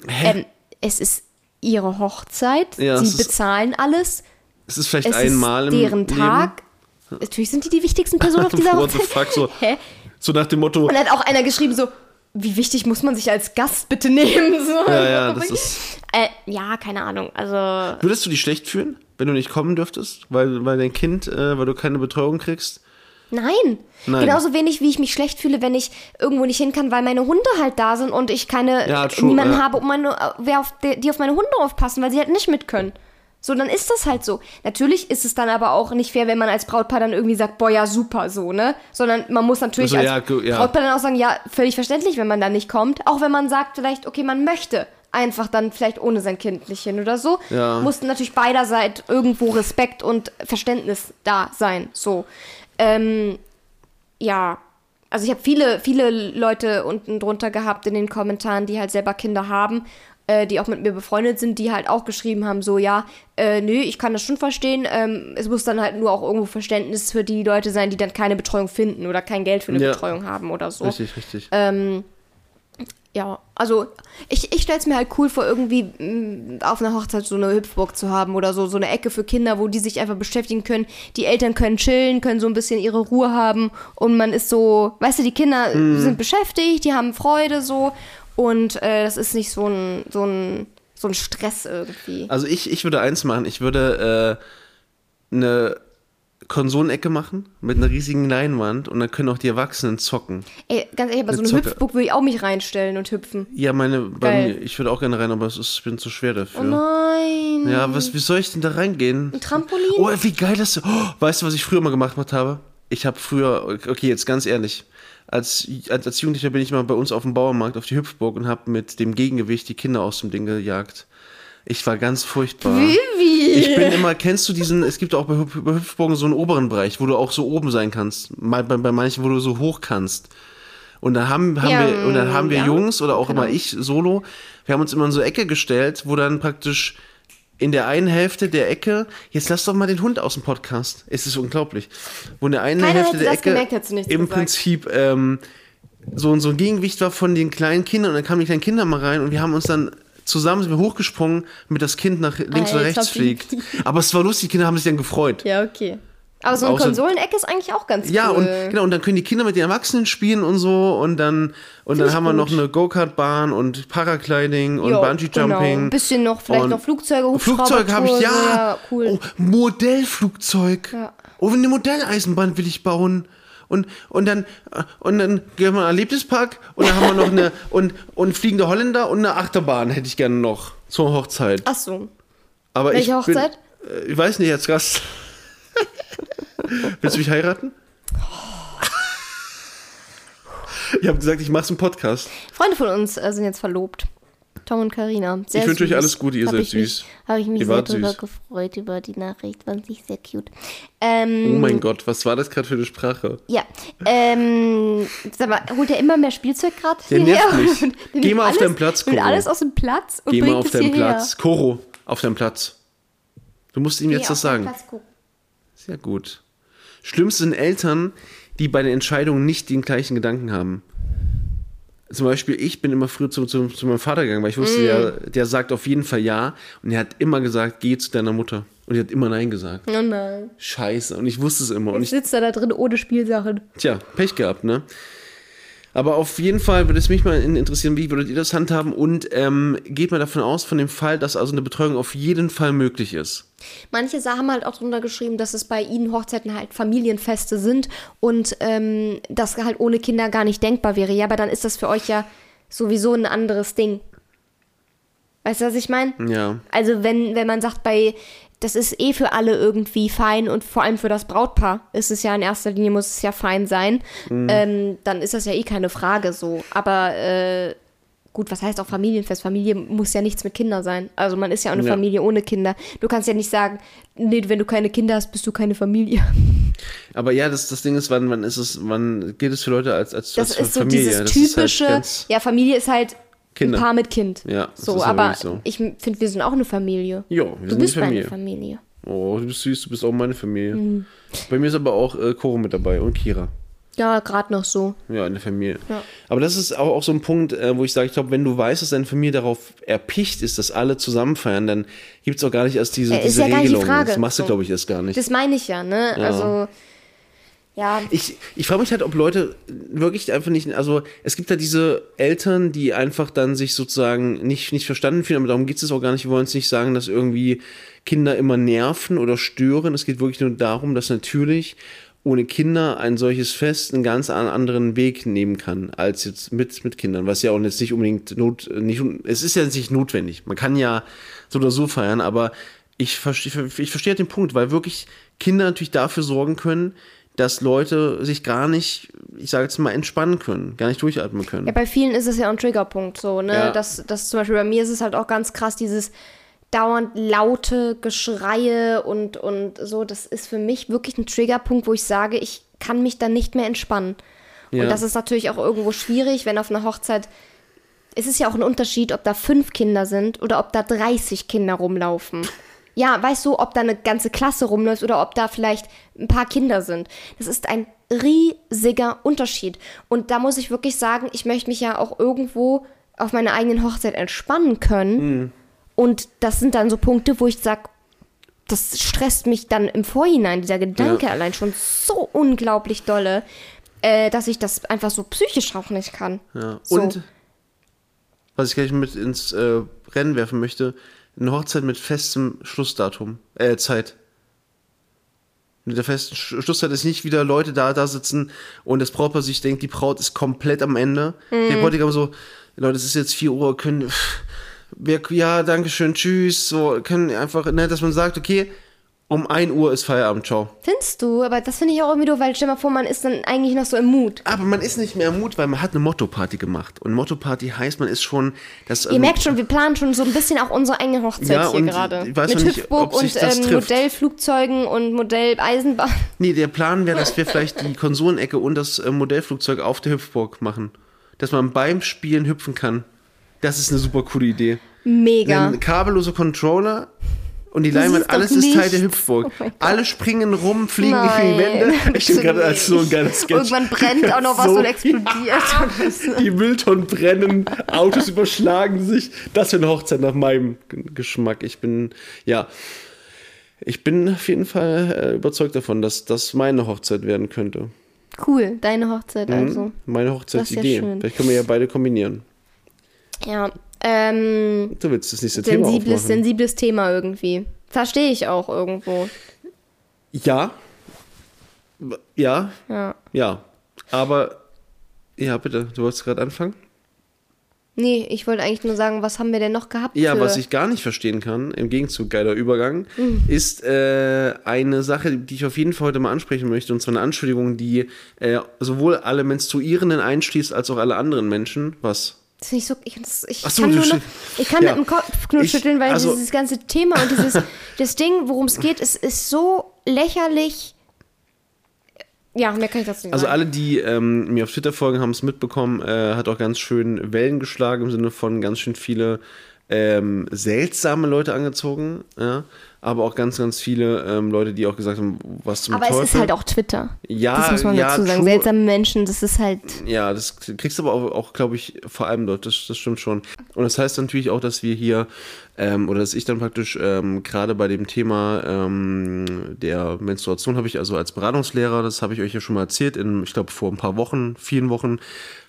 Ähm, es ist ihre Hochzeit, ja, sie bezahlen alles. Es ist vielleicht es einmal ist deren Tag. Natürlich sind die die wichtigsten Personen auf dieser Hochzeit. fuck, so, Hä? so nach dem Motto, Und dann hat auch einer geschrieben so, wie wichtig muss man sich als Gast bitte nehmen? So. ja, ja, das ist... Äh, ja, keine Ahnung. Also, Würdest du dich schlecht fühlen, wenn du nicht kommen dürftest, weil, weil dein Kind, äh, weil du keine Betreuung kriegst? nein. Nein. Genauso wenig, wie ich mich schlecht fühle, wenn ich irgendwo nicht hin kann, weil meine Hunde halt da sind und ich keine, Ja, true, niemanden ja. habe, um meine, wer auf die, die auf meine Hunde aufpassen, weil sie halt nicht mit können. So, dann ist das halt so. Natürlich ist es dann aber auch nicht fair, wenn man als Brautpaar dann irgendwie sagt, boah, ja, super, so, ne? Sondern man muss natürlich Also, als ja, ja. Brautpaar dann auch sagen, ja, völlig verständlich, wenn man da nicht kommt. Auch wenn man sagt vielleicht, okay, man möchte einfach dann vielleicht ohne sein Kind nicht hin oder so. Ja. Muss natürlich beiderseits irgendwo Respekt und Verständnis da sein. So. Ähm, ja, also ich habe viele, viele Leute unten drunter gehabt in den Kommentaren, die halt selber Kinder haben, äh, die auch mit mir befreundet sind, die halt auch geschrieben haben, so ja, äh, nö, ich kann das schon verstehen. Ähm, es muss dann halt nur auch irgendwo Verständnis für die Leute sein, die dann keine Betreuung finden oder kein Geld für eine Ja. Betreuung haben oder so. Richtig, richtig. Ähm, ja, also ich, ich stelle es mir halt cool vor, irgendwie mh, auf einer Hochzeit so eine Hüpfburg zu haben oder so, so eine Ecke für Kinder, wo die sich einfach beschäftigen können. Die Eltern können chillen, können so ein bisschen ihre Ruhe haben und man ist so, weißt du, die Kinder sind beschäftigt, die haben Freude so und äh, das ist nicht so ein, so ein, so ein Stress irgendwie. Also ich, ich würde eins machen, ich würde äh, eine Konsolenecke machen mit einer riesigen Leinwand und dann können auch die Erwachsenen zocken. Ey, ganz ehrlich, bei so Eine einer Zocke. Hüpfburg würde ich auch mich reinstellen und hüpfen. Ja, meine, bei mir, ich würde auch gerne rein, aber es ist, ich bin zu schwer dafür. Oh nein. Ja, was, wie soll ich denn da reingehen? Ein Trampolin? Oh, wie geil das oh, Weißt du, was ich früher mal gemacht habe? Ich habe früher, okay, jetzt ganz ehrlich, als, als, als Jugendlicher bin ich mal bei uns auf dem Bauernmarkt auf die Hüpfburg und habe mit dem Gegengewicht die Kinder aus dem Ding gejagt. Ich war ganz furchtbar. Vivi. Ich bin immer, kennst du diesen, es gibt auch bei, bei Hüpfburgen so einen oberen Bereich, wo du auch so oben sein kannst. Mal bei, bei manchen, wo du so hoch kannst. Und da haben, haben Ja, wir, und dann haben wir ja, Jungs oder auch genau. immer ich solo, wir haben uns immer in so Ecke gestellt, wo dann praktisch in der einen Hälfte der Ecke, jetzt lass doch mal den Hund aus dem Podcast. Es ist unglaublich. Wo in der einen Keiner Hälfte der Ecke gemerkt, im gesagt. Prinzip ähm, so, so ein Gegengewicht war von den kleinen Kindern und dann kamen die kleinen Kinder mal rein und wir haben uns dann zusammen sind wir hochgesprungen, damit das Kind nach links oder Alter, rechts wie- fliegt. Aber es war lustig, die Kinder haben sich dann gefreut. Ja, okay. Aber so eine Außer- Konsoleneck ist eigentlich auch ganz Ja, cool. und genau, und dann können die Kinder mit den Erwachsenen spielen und so und dann und dann haben wir noch gut. eine Go-Kart-Bahn und Paragliding und Jo, Bungee Genau. Ein bisschen noch, vielleicht noch Flugzeuge, Flugzeug habe ich, ja. ja cool. Oh, Modellflugzeug. Ja. Oh, eine Modelleisenbahn will ich bauen. Und, und dann, und dann gehen wir in einen Erlebnispark und dann haben wir noch eine, und, und fliegende Holländer und eine Achterbahn hätte ich gerne noch zur Hochzeit. Ach so. Aber Welche ich Hochzeit? Bin, äh, ich weiß nicht, als Gast. Willst du mich heiraten? Ich habe gesagt, ich mache einen Podcast. Freunde von uns äh, sind jetzt verlobt. Tom und Karina. Ich wünsche euch alles Gute, ihr hab seid süß. Habe ich mich Ihr sehr drüber süß. gefreut, über die Nachricht. Fand ich sehr cute. Ähm, Oh mein Gott, was war das gerade für eine Sprache? Ja. Ähm, sag mal, holt er immer mehr Spielzeug gerade Der nervt mich. Geh mal auf deinen Platz, Coro. alles aus dem Platz und Geh mal auf deinen. Platz. Koro, auf deinen Platz. Du musst ihm Geh jetzt das sagen. Platz, Coro. Sehr gut. Schlimmste sind Eltern, die bei der Entscheidung nicht den gleichen Gedanken haben. Zum Beispiel, ich bin immer früher zu, zu, zu meinem Vater gegangen, weil ich wusste, der, der sagt auf jeden Fall ja. Und er hat immer gesagt, geh zu deiner Mutter. Und die hat immer nein gesagt. Oh nein. Scheiße. Und ich wusste es immer. Und Jetzt ich, sitzt er da drin ohne Spielsachen. tja, Pech gehabt, ne? Aber auf jeden Fall würde es mich mal interessieren, wie würdet ihr das handhaben? Und ähm, geht mal davon aus, von dem Fall, dass also eine Betreuung auf jeden Fall möglich ist. Manche haben halt auch drunter geschrieben, dass es bei ihnen Hochzeiten halt Familienfeste sind und ähm, das halt ohne Kinder gar nicht denkbar wäre. Ja, aber dann ist das für euch ja sowieso ein anderes Ding. Weißt du, was ich meine? Ja. Also wenn, wenn man sagt, bei das ist eh für alle irgendwie fein und vor allem für das Brautpaar ist es ja in erster Linie, muss es ja fein sein, ähm, dann ist das ja eh keine Frage so. Aber äh, gut, was heißt auch Familienfest? Familie muss ja nichts mit Kindern sein. Also man ist ja auch eine Ja. Familie ohne Kinder. Du kannst ja nicht sagen, nee, wenn du keine Kinder hast, bist du keine Familie. Aber ja, das, das Ding ist, wann, wann ist es, wann gilt es für Leute als, als, Das als ist so dieses Das halt typische, ganz- ja, Familie ist halt Kinder. ein Paar mit Kind. Ja, das so, ist ja aber so. ich finde, wir sind auch eine Familie. Jo, wir Du sind bist die Familie. meine Familie. Oh, du bist süß, du bist auch meine Familie. Mhm. Bei mir ist aber auch äh, Coro mit dabei und Kira. Ja, gerade noch so. Ja, in der Familie. Ja. Aber das ist auch, auch so ein Punkt, äh, wo ich sage, ich glaube, wenn du weißt, dass deine Familie darauf erpicht ist, dass alle zusammen feiern, dann gibt es auch gar nicht erst diese, Äh, ist diese ja gar nicht die Regelung. Frage. Das machst du, So. glaube ich, erst gar nicht. Das meine ich ja, ne? Also, Ja. Ich, ich frage mich halt, ob Leute wirklich einfach nicht, also es gibt ja diese Eltern, die einfach dann sich sozusagen nicht, nicht verstanden fühlen, aber darum geht es auch gar nicht. Wir wollen es nicht sagen, dass irgendwie Kinder immer nerven oder stören. Es geht wirklich nur darum, dass natürlich ohne Kinder ein solches Fest einen ganz anderen Weg nehmen kann, als jetzt mit, mit Kindern, was ja auch jetzt nicht unbedingt not, nicht, es ist ja nicht notwendig. Man kann ja so oder so feiern, aber ich verstehe, ich verstehe den Punkt, weil wirklich Kinder natürlich dafür sorgen können, dass Leute sich gar nicht, ich sage jetzt mal, entspannen können, gar nicht durchatmen können. Ja, bei vielen ist es ja ein Triggerpunkt so, ne? Ja. Das, das zum Beispiel bei mir ist es halt auch ganz krass, dieses dauernd laute Geschreie und, und so, das ist für mich wirklich ein Triggerpunkt, wo ich sage, ich kann mich dann nicht mehr entspannen. Ja. Und das ist natürlich auch irgendwo schwierig, wenn auf einer Hochzeit, es ist ja auch ein Unterschied, ob da fünf Kinder sind oder ob da 30 Kinder rumlaufen. Ja, weißt du, ob da eine ganze Klasse rumläuft oder ob da vielleicht ein paar Kinder sind. Das ist ein riesiger Unterschied. Und da muss ich wirklich sagen, ich möchte mich ja auch irgendwo auf meiner eigenen Hochzeit entspannen können. Und das sind dann so Punkte, wo ich sage, das stresst mich dann im Vorhinein, dieser Gedanke Ja. allein schon so unglaublich dolle, äh, dass ich das einfach so psychisch auch nicht kann. Ja. So. Und was ich gleich mit ins äh, Rennen werfen möchte, eine Hochzeit mit festem Schlussdatum, äh, Zeit. Mit der festen Sch- Schlusszeit ist nicht wieder Leute da, da sitzen und das Brautpaar sich denkt, die Braut ist komplett am Ende. Der Bräutigam so, Leute, es ist jetzt 4 Uhr, können, wir, ja, danke schön, tschüss, so, können einfach, ne, dass man sagt, okay, um 1 Uhr ist Feierabend, ciao. Findest du? Aber das finde ich auch irgendwie doof, weil stell mal vor, man ist dann eigentlich noch so im Mut. Aber man ist nicht mehr im Mut, weil man hat eine Motto-Party gemacht. Und Motto-Party heißt, man ist schon, das, Ihr merkt schon, wir planen schon so ein bisschen auch unsere eigene Hochzeit Ja, hier gerade. Mit nicht, Hüpfburg und ähm. Modellflugzeugen und Modelleisenbahn. Nee, der Plan wäre, dass wir vielleicht die Konsolenecke und das äh, Modellflugzeug auf der Hüpfburg machen. Dass man beim Spielen hüpfen kann. Das ist eine super coole Idee. Mega. Ein kabellose Controller und die Leinwand, alles ist Teil der. Hüpfburg. Oh. Alle springen rum, fliegen Nein, gegen die Wände. Ich bin gerade als so ein geiler Sketch. Irgendwann brennt auch noch was So- und explodiert. Die Mülltonnen brennen, Autos überschlagen sich. Das wäre eine Hochzeit nach meinem Geschmack. Ich bin, ja, ich bin auf jeden Fall äh, überzeugt davon, dass das meine Hochzeit werden könnte. Cool, deine Hochzeit Mhm. also. Meine Hochzeitsidee. schön. Vielleicht können wir ja beide kombinieren. Ja, ähm, Du willst das nächste Thema sensibles, aufmachen. sensibles Thema irgendwie. Verstehe ich auch irgendwo. ja. Ja, Ja. ja. Aber, ja, bitte, du wolltest gerade anfangen? Nee, ich wollte eigentlich nur sagen, was haben wir denn noch gehabt? Ja, was ich gar nicht verstehen kann, im Gegenzug geiler Übergang, Mhm. ist äh, eine Sache, die ich auf jeden Fall heute mal ansprechen möchte, und zwar eine Anschuldigung, die äh, sowohl alle Menstruierenden einschließt, als auch alle anderen Menschen. Was? Das finde ich so. Ich, ich so, kann, nur noch, ich kann Ja. mit dem Kopf nur Ich- schütteln, weil also- dieses ganze Thema und dieses das Ding, worum es geht, ist, ist so lächerlich. Ja, mehr kann ich dazu nicht Also sagen. alle, die ähm, mir auf Twitter folgen, haben es mitbekommen, äh, hat auch ganz schön Wellen geschlagen im Sinne von ganz schön viele ähm, seltsame Leute angezogen, ja. Aber auch ganz, ganz viele ähm, Leute, die auch gesagt haben, was zum Aber Teufel. es ist halt auch Twitter. Ja, das muss man ja, dazu sagen. true. Seltsame Menschen, das ist halt. Ja, das kriegst du aber auch, auch glaube ich, vor allem dort. Das, das stimmt schon. Und das heißt natürlich auch, dass wir hier, ähm, oder dass ich dann praktisch ähm, gerade bei dem Thema ähm, der Menstruation habe ich also als Beratungslehrer, das habe ich euch ja schon mal erzählt, in, ich glaube, vor ein paar Wochen, vielen Wochen,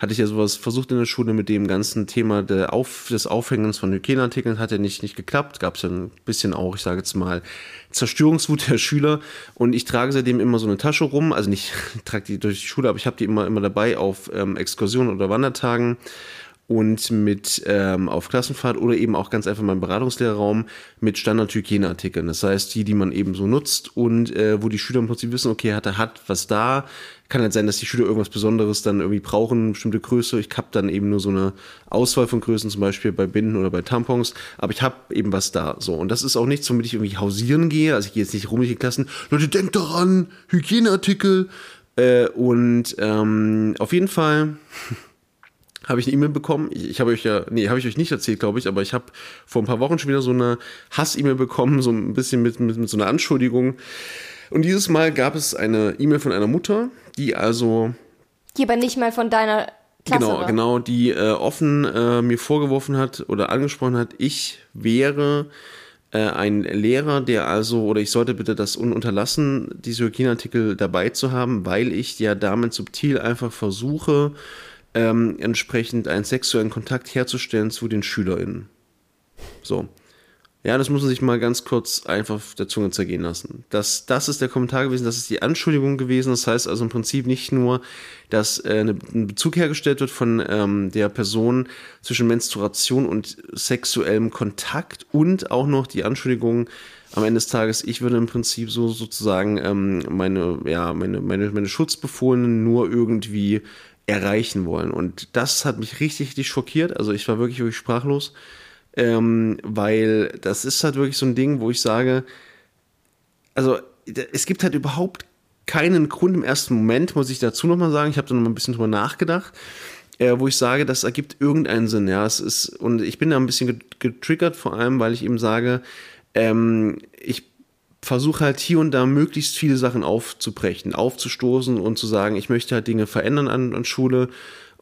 hatte ich ja sowas versucht in der Schule mit dem ganzen Thema der Auf, des Aufhängens von Hygieneartikeln. Hat ja nicht, nicht geklappt. Gab es ja ein bisschen auch, ich sage jetzt mal, Zerstörungswut der Schüler. Und ich trage seitdem immer so eine Tasche rum. Also nicht, ich trage die durch die Schule, aber ich habe die immer, immer dabei auf ähm, Exkursionen oder Wandertagen und mit ähm, auf Klassenfahrt oder eben auch ganz einfach mal im Beratungslehrerraum mit Standard-Hygieneartikeln. Das heißt, die, die man eben so nutzt und äh, wo die Schüler im Prinzip wissen, okay, hat er hat was da. Kann halt sein, dass die Schüler irgendwas Besonderes dann irgendwie brauchen, eine bestimmte Größe. Ich habe dann eben nur so eine Auswahl von Größen, zum Beispiel bei Binden oder bei Tampons, aber ich habe eben was da. So und das ist auch nichts, womit ich irgendwie hausieren gehe. Also ich gehe jetzt nicht rum in die Klassen. Leute, denkt daran, Hygieneartikel. Äh, und ähm, auf jeden Fall habe ich eine E-Mail bekommen. Ich, ich habe euch ja, nee, habe ich euch nicht erzählt, glaube ich, aber ich habe vor ein paar Wochen schon wieder so eine Hass-E-Mail bekommen, so ein bisschen mit, mit, mit so einer Anschuldigung. Und dieses Mal gab es eine E-Mail von einer Mutter, die also Die aber nicht mal von deiner Klasse genau, war. genau, die äh, offen äh, mir vorgeworfen hat oder angesprochen hat, ich wäre äh, ein Lehrer, der also, oder ich sollte bitte das unterlassen, diese Hygieneartikel dabei zu haben, weil ich ja damit subtil einfach versuche, ähm, entsprechend einen sexuellen Kontakt herzustellen zu den SchülerInnen. So. Ja, das muss man sich mal ganz kurz einfach der Zunge zergehen lassen. Das, das ist der Kommentar gewesen, das ist die Anschuldigung gewesen. Das heißt also im Prinzip nicht nur, dass äh, ein Bezug hergestellt wird von ähm, der Person zwischen Menstruation und sexuellem Kontakt und auch noch die Anschuldigung am Ende des Tages, ich würde im Prinzip so sozusagen ähm, meine, ja, meine, meine, meine Schutzbefohlenen nur irgendwie erreichen wollen. Und das hat mich richtig, richtig schockiert. Also ich war wirklich, wirklich sprachlos ähm, weil das ist halt wirklich so ein Ding, wo ich sage, also es gibt halt überhaupt keinen Grund im ersten Moment, muss ich dazu nochmal sagen, ich habe da noch mal ein bisschen drüber nachgedacht, äh, wo ich sage, das ergibt irgendeinen Sinn, ja, es ist, und ich bin da ein bisschen getriggert, vor allem, weil ich eben sage, ähm, ich versuche halt hier und da möglichst viele Sachen aufzubrechen, aufzustoßen und zu sagen, ich möchte halt Dinge verändern an, an Schule,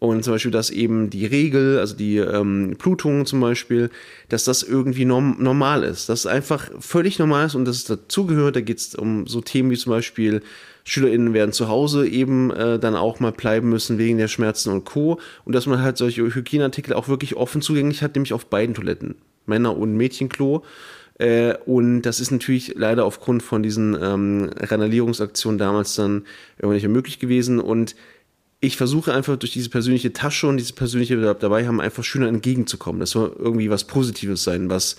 und zum Beispiel, dass eben die Regel, also die ähm, Blutung zum Beispiel, dass das irgendwie norm normal ist. Dass es einfach völlig normal ist und dass es dazugehört. Da geht es um so Themen wie zum Beispiel, SchülerInnen werden zu Hause eben äh, dann auch mal bleiben müssen wegen der Schmerzen und Co. Und dass man halt solche Hygieneartikel auch wirklich offen zugänglich hat, nämlich auf beiden Toiletten. Männer- und Mädchenklo. Äh, und das ist natürlich leider aufgrund von diesen ähm, Randalierungsaktionen damals dann irgendwie nicht mehr möglich gewesen. Und ich versuche einfach durch diese persönliche Tasche und diese persönliche dabei haben, einfach Schülern entgegenzukommen. Das soll irgendwie was Positives sein, was,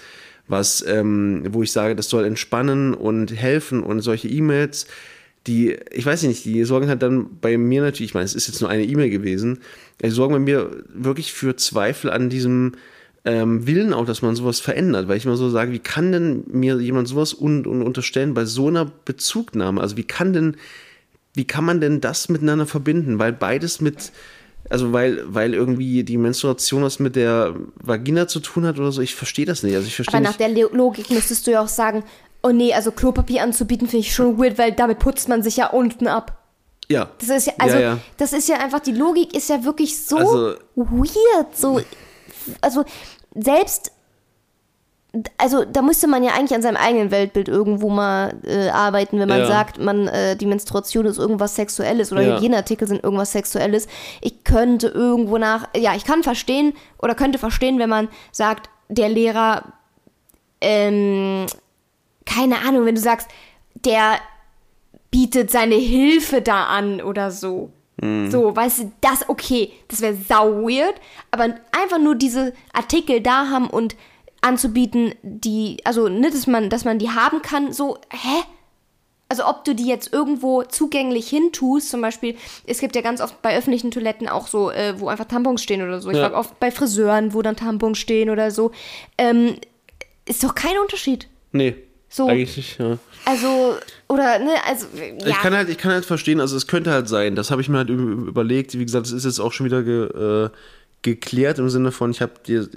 was, ähm, wo ich sage, das soll entspannen und helfen und solche E-Mails, die, ich weiß nicht, die sorgen halt dann bei mir natürlich, ich meine, es ist jetzt nur eine E-Mail gewesen, die sorgen bei mir wirklich für Zweifel an diesem ähm, Willen auch, dass man sowas verändert, weil ich immer so sage, wie kann denn mir jemand sowas un, un unterstellen bei so einer Bezugnahme? Also wie kann denn wie kann man denn das miteinander verbinden? Weil beides mit, also weil, weil irgendwie die Menstruation was mit der Vagina zu tun hat oder so, ich verstehe das nicht. Also ich verstehe Aber nach der Logik müsstest du ja auch sagen, oh nee, also Klopapier anzubieten finde ich schon weird, weil damit putzt man sich ja unten ab. Ja. Das ist ja, also, ja, ja. das ist ja einfach, die Logik ist ja wirklich so also, weird, so, also selbst also da müsste man ja eigentlich an seinem eigenen Weltbild irgendwo mal äh, arbeiten, wenn man ja. sagt, man äh, die Menstruation ist irgendwas Sexuelles oder ja. Hygieneartikel sind irgendwas Sexuelles. Ich könnte irgendwo nach, ja, ich kann verstehen oder könnte verstehen, wenn man sagt, der Lehrer, ähm, keine Ahnung, wenn du sagst, der bietet seine Hilfe da an oder so. Mhm. So, weißt du, das okay, das wäre sau weird, aber einfach nur diese Artikel da haben und anzubieten, die, also, ne, dass man, dass man die haben kann, so, hä? Also ob du die jetzt irgendwo zugänglich hintust, zum Beispiel, es gibt ja ganz oft bei öffentlichen Toiletten auch so, äh, wo einfach Tampons stehen oder so. Ich ja. war oft bei Friseuren, wo dann Tampons stehen oder so. Ähm, ist doch kein Unterschied. Nee. So. Eigentlich, ja. Also, oder, ne, also, ja. Ich kann halt, ich kann halt verstehen, also es könnte halt sein, das habe ich mir halt überlegt, wie gesagt, es ist jetzt auch schon wieder ge, äh, geklärt im Sinne von, ich habe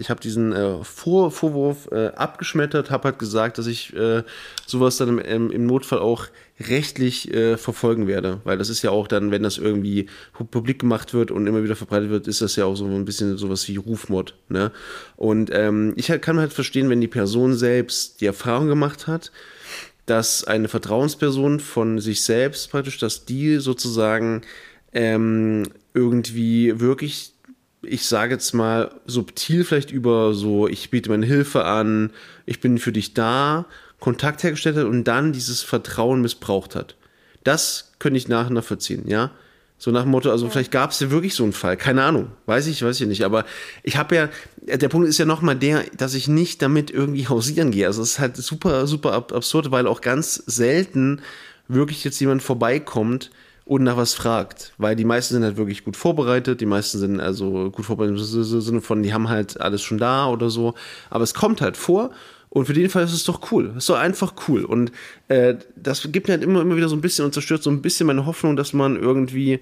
hab diesen äh, Vor Vorwurf äh, abgeschmettert, habe halt gesagt, dass ich äh, sowas dann im, im, Notfall auch rechtlich äh, verfolgen werde, weil das ist ja auch dann, wenn das irgendwie publik gemacht wird und immer wieder verbreitet wird, ist das ja auch so ein bisschen sowas wie Rufmord. Ne? Und ähm, ich halt, kann halt verstehen, wenn die Person selbst die Erfahrung gemacht hat, dass eine Vertrauensperson von sich selbst praktisch, dass die sozusagen ähm, irgendwie wirklich ich sage jetzt mal, subtil vielleicht über so, ich biete meine Hilfe an, ich bin für dich da, Kontakt hergestellt hat und dann dieses Vertrauen missbraucht hat. Das könnte ich nachher verziehen, ja. So nach dem Motto, also ja. vielleicht gab es ja wirklich so einen Fall, keine Ahnung, weiß ich, weiß ich nicht. Aber ich habe ja, der Punkt ist ja nochmal der, dass ich nicht damit irgendwie hausieren gehe. Also es ist halt super, super absurd, weil auch ganz selten wirklich jetzt jemand vorbeikommt, und nach was fragt. Weil die meisten sind halt wirklich gut vorbereitet, die meisten sind also gut vorbereitet im Sinne von, die haben halt alles schon da oder so. Aber es kommt halt vor und für den Fall ist es doch cool. Es ist doch einfach cool. Und äh, das gibt mir halt immer, immer wieder so ein bisschen und zerstört so ein bisschen meine Hoffnung, dass man irgendwie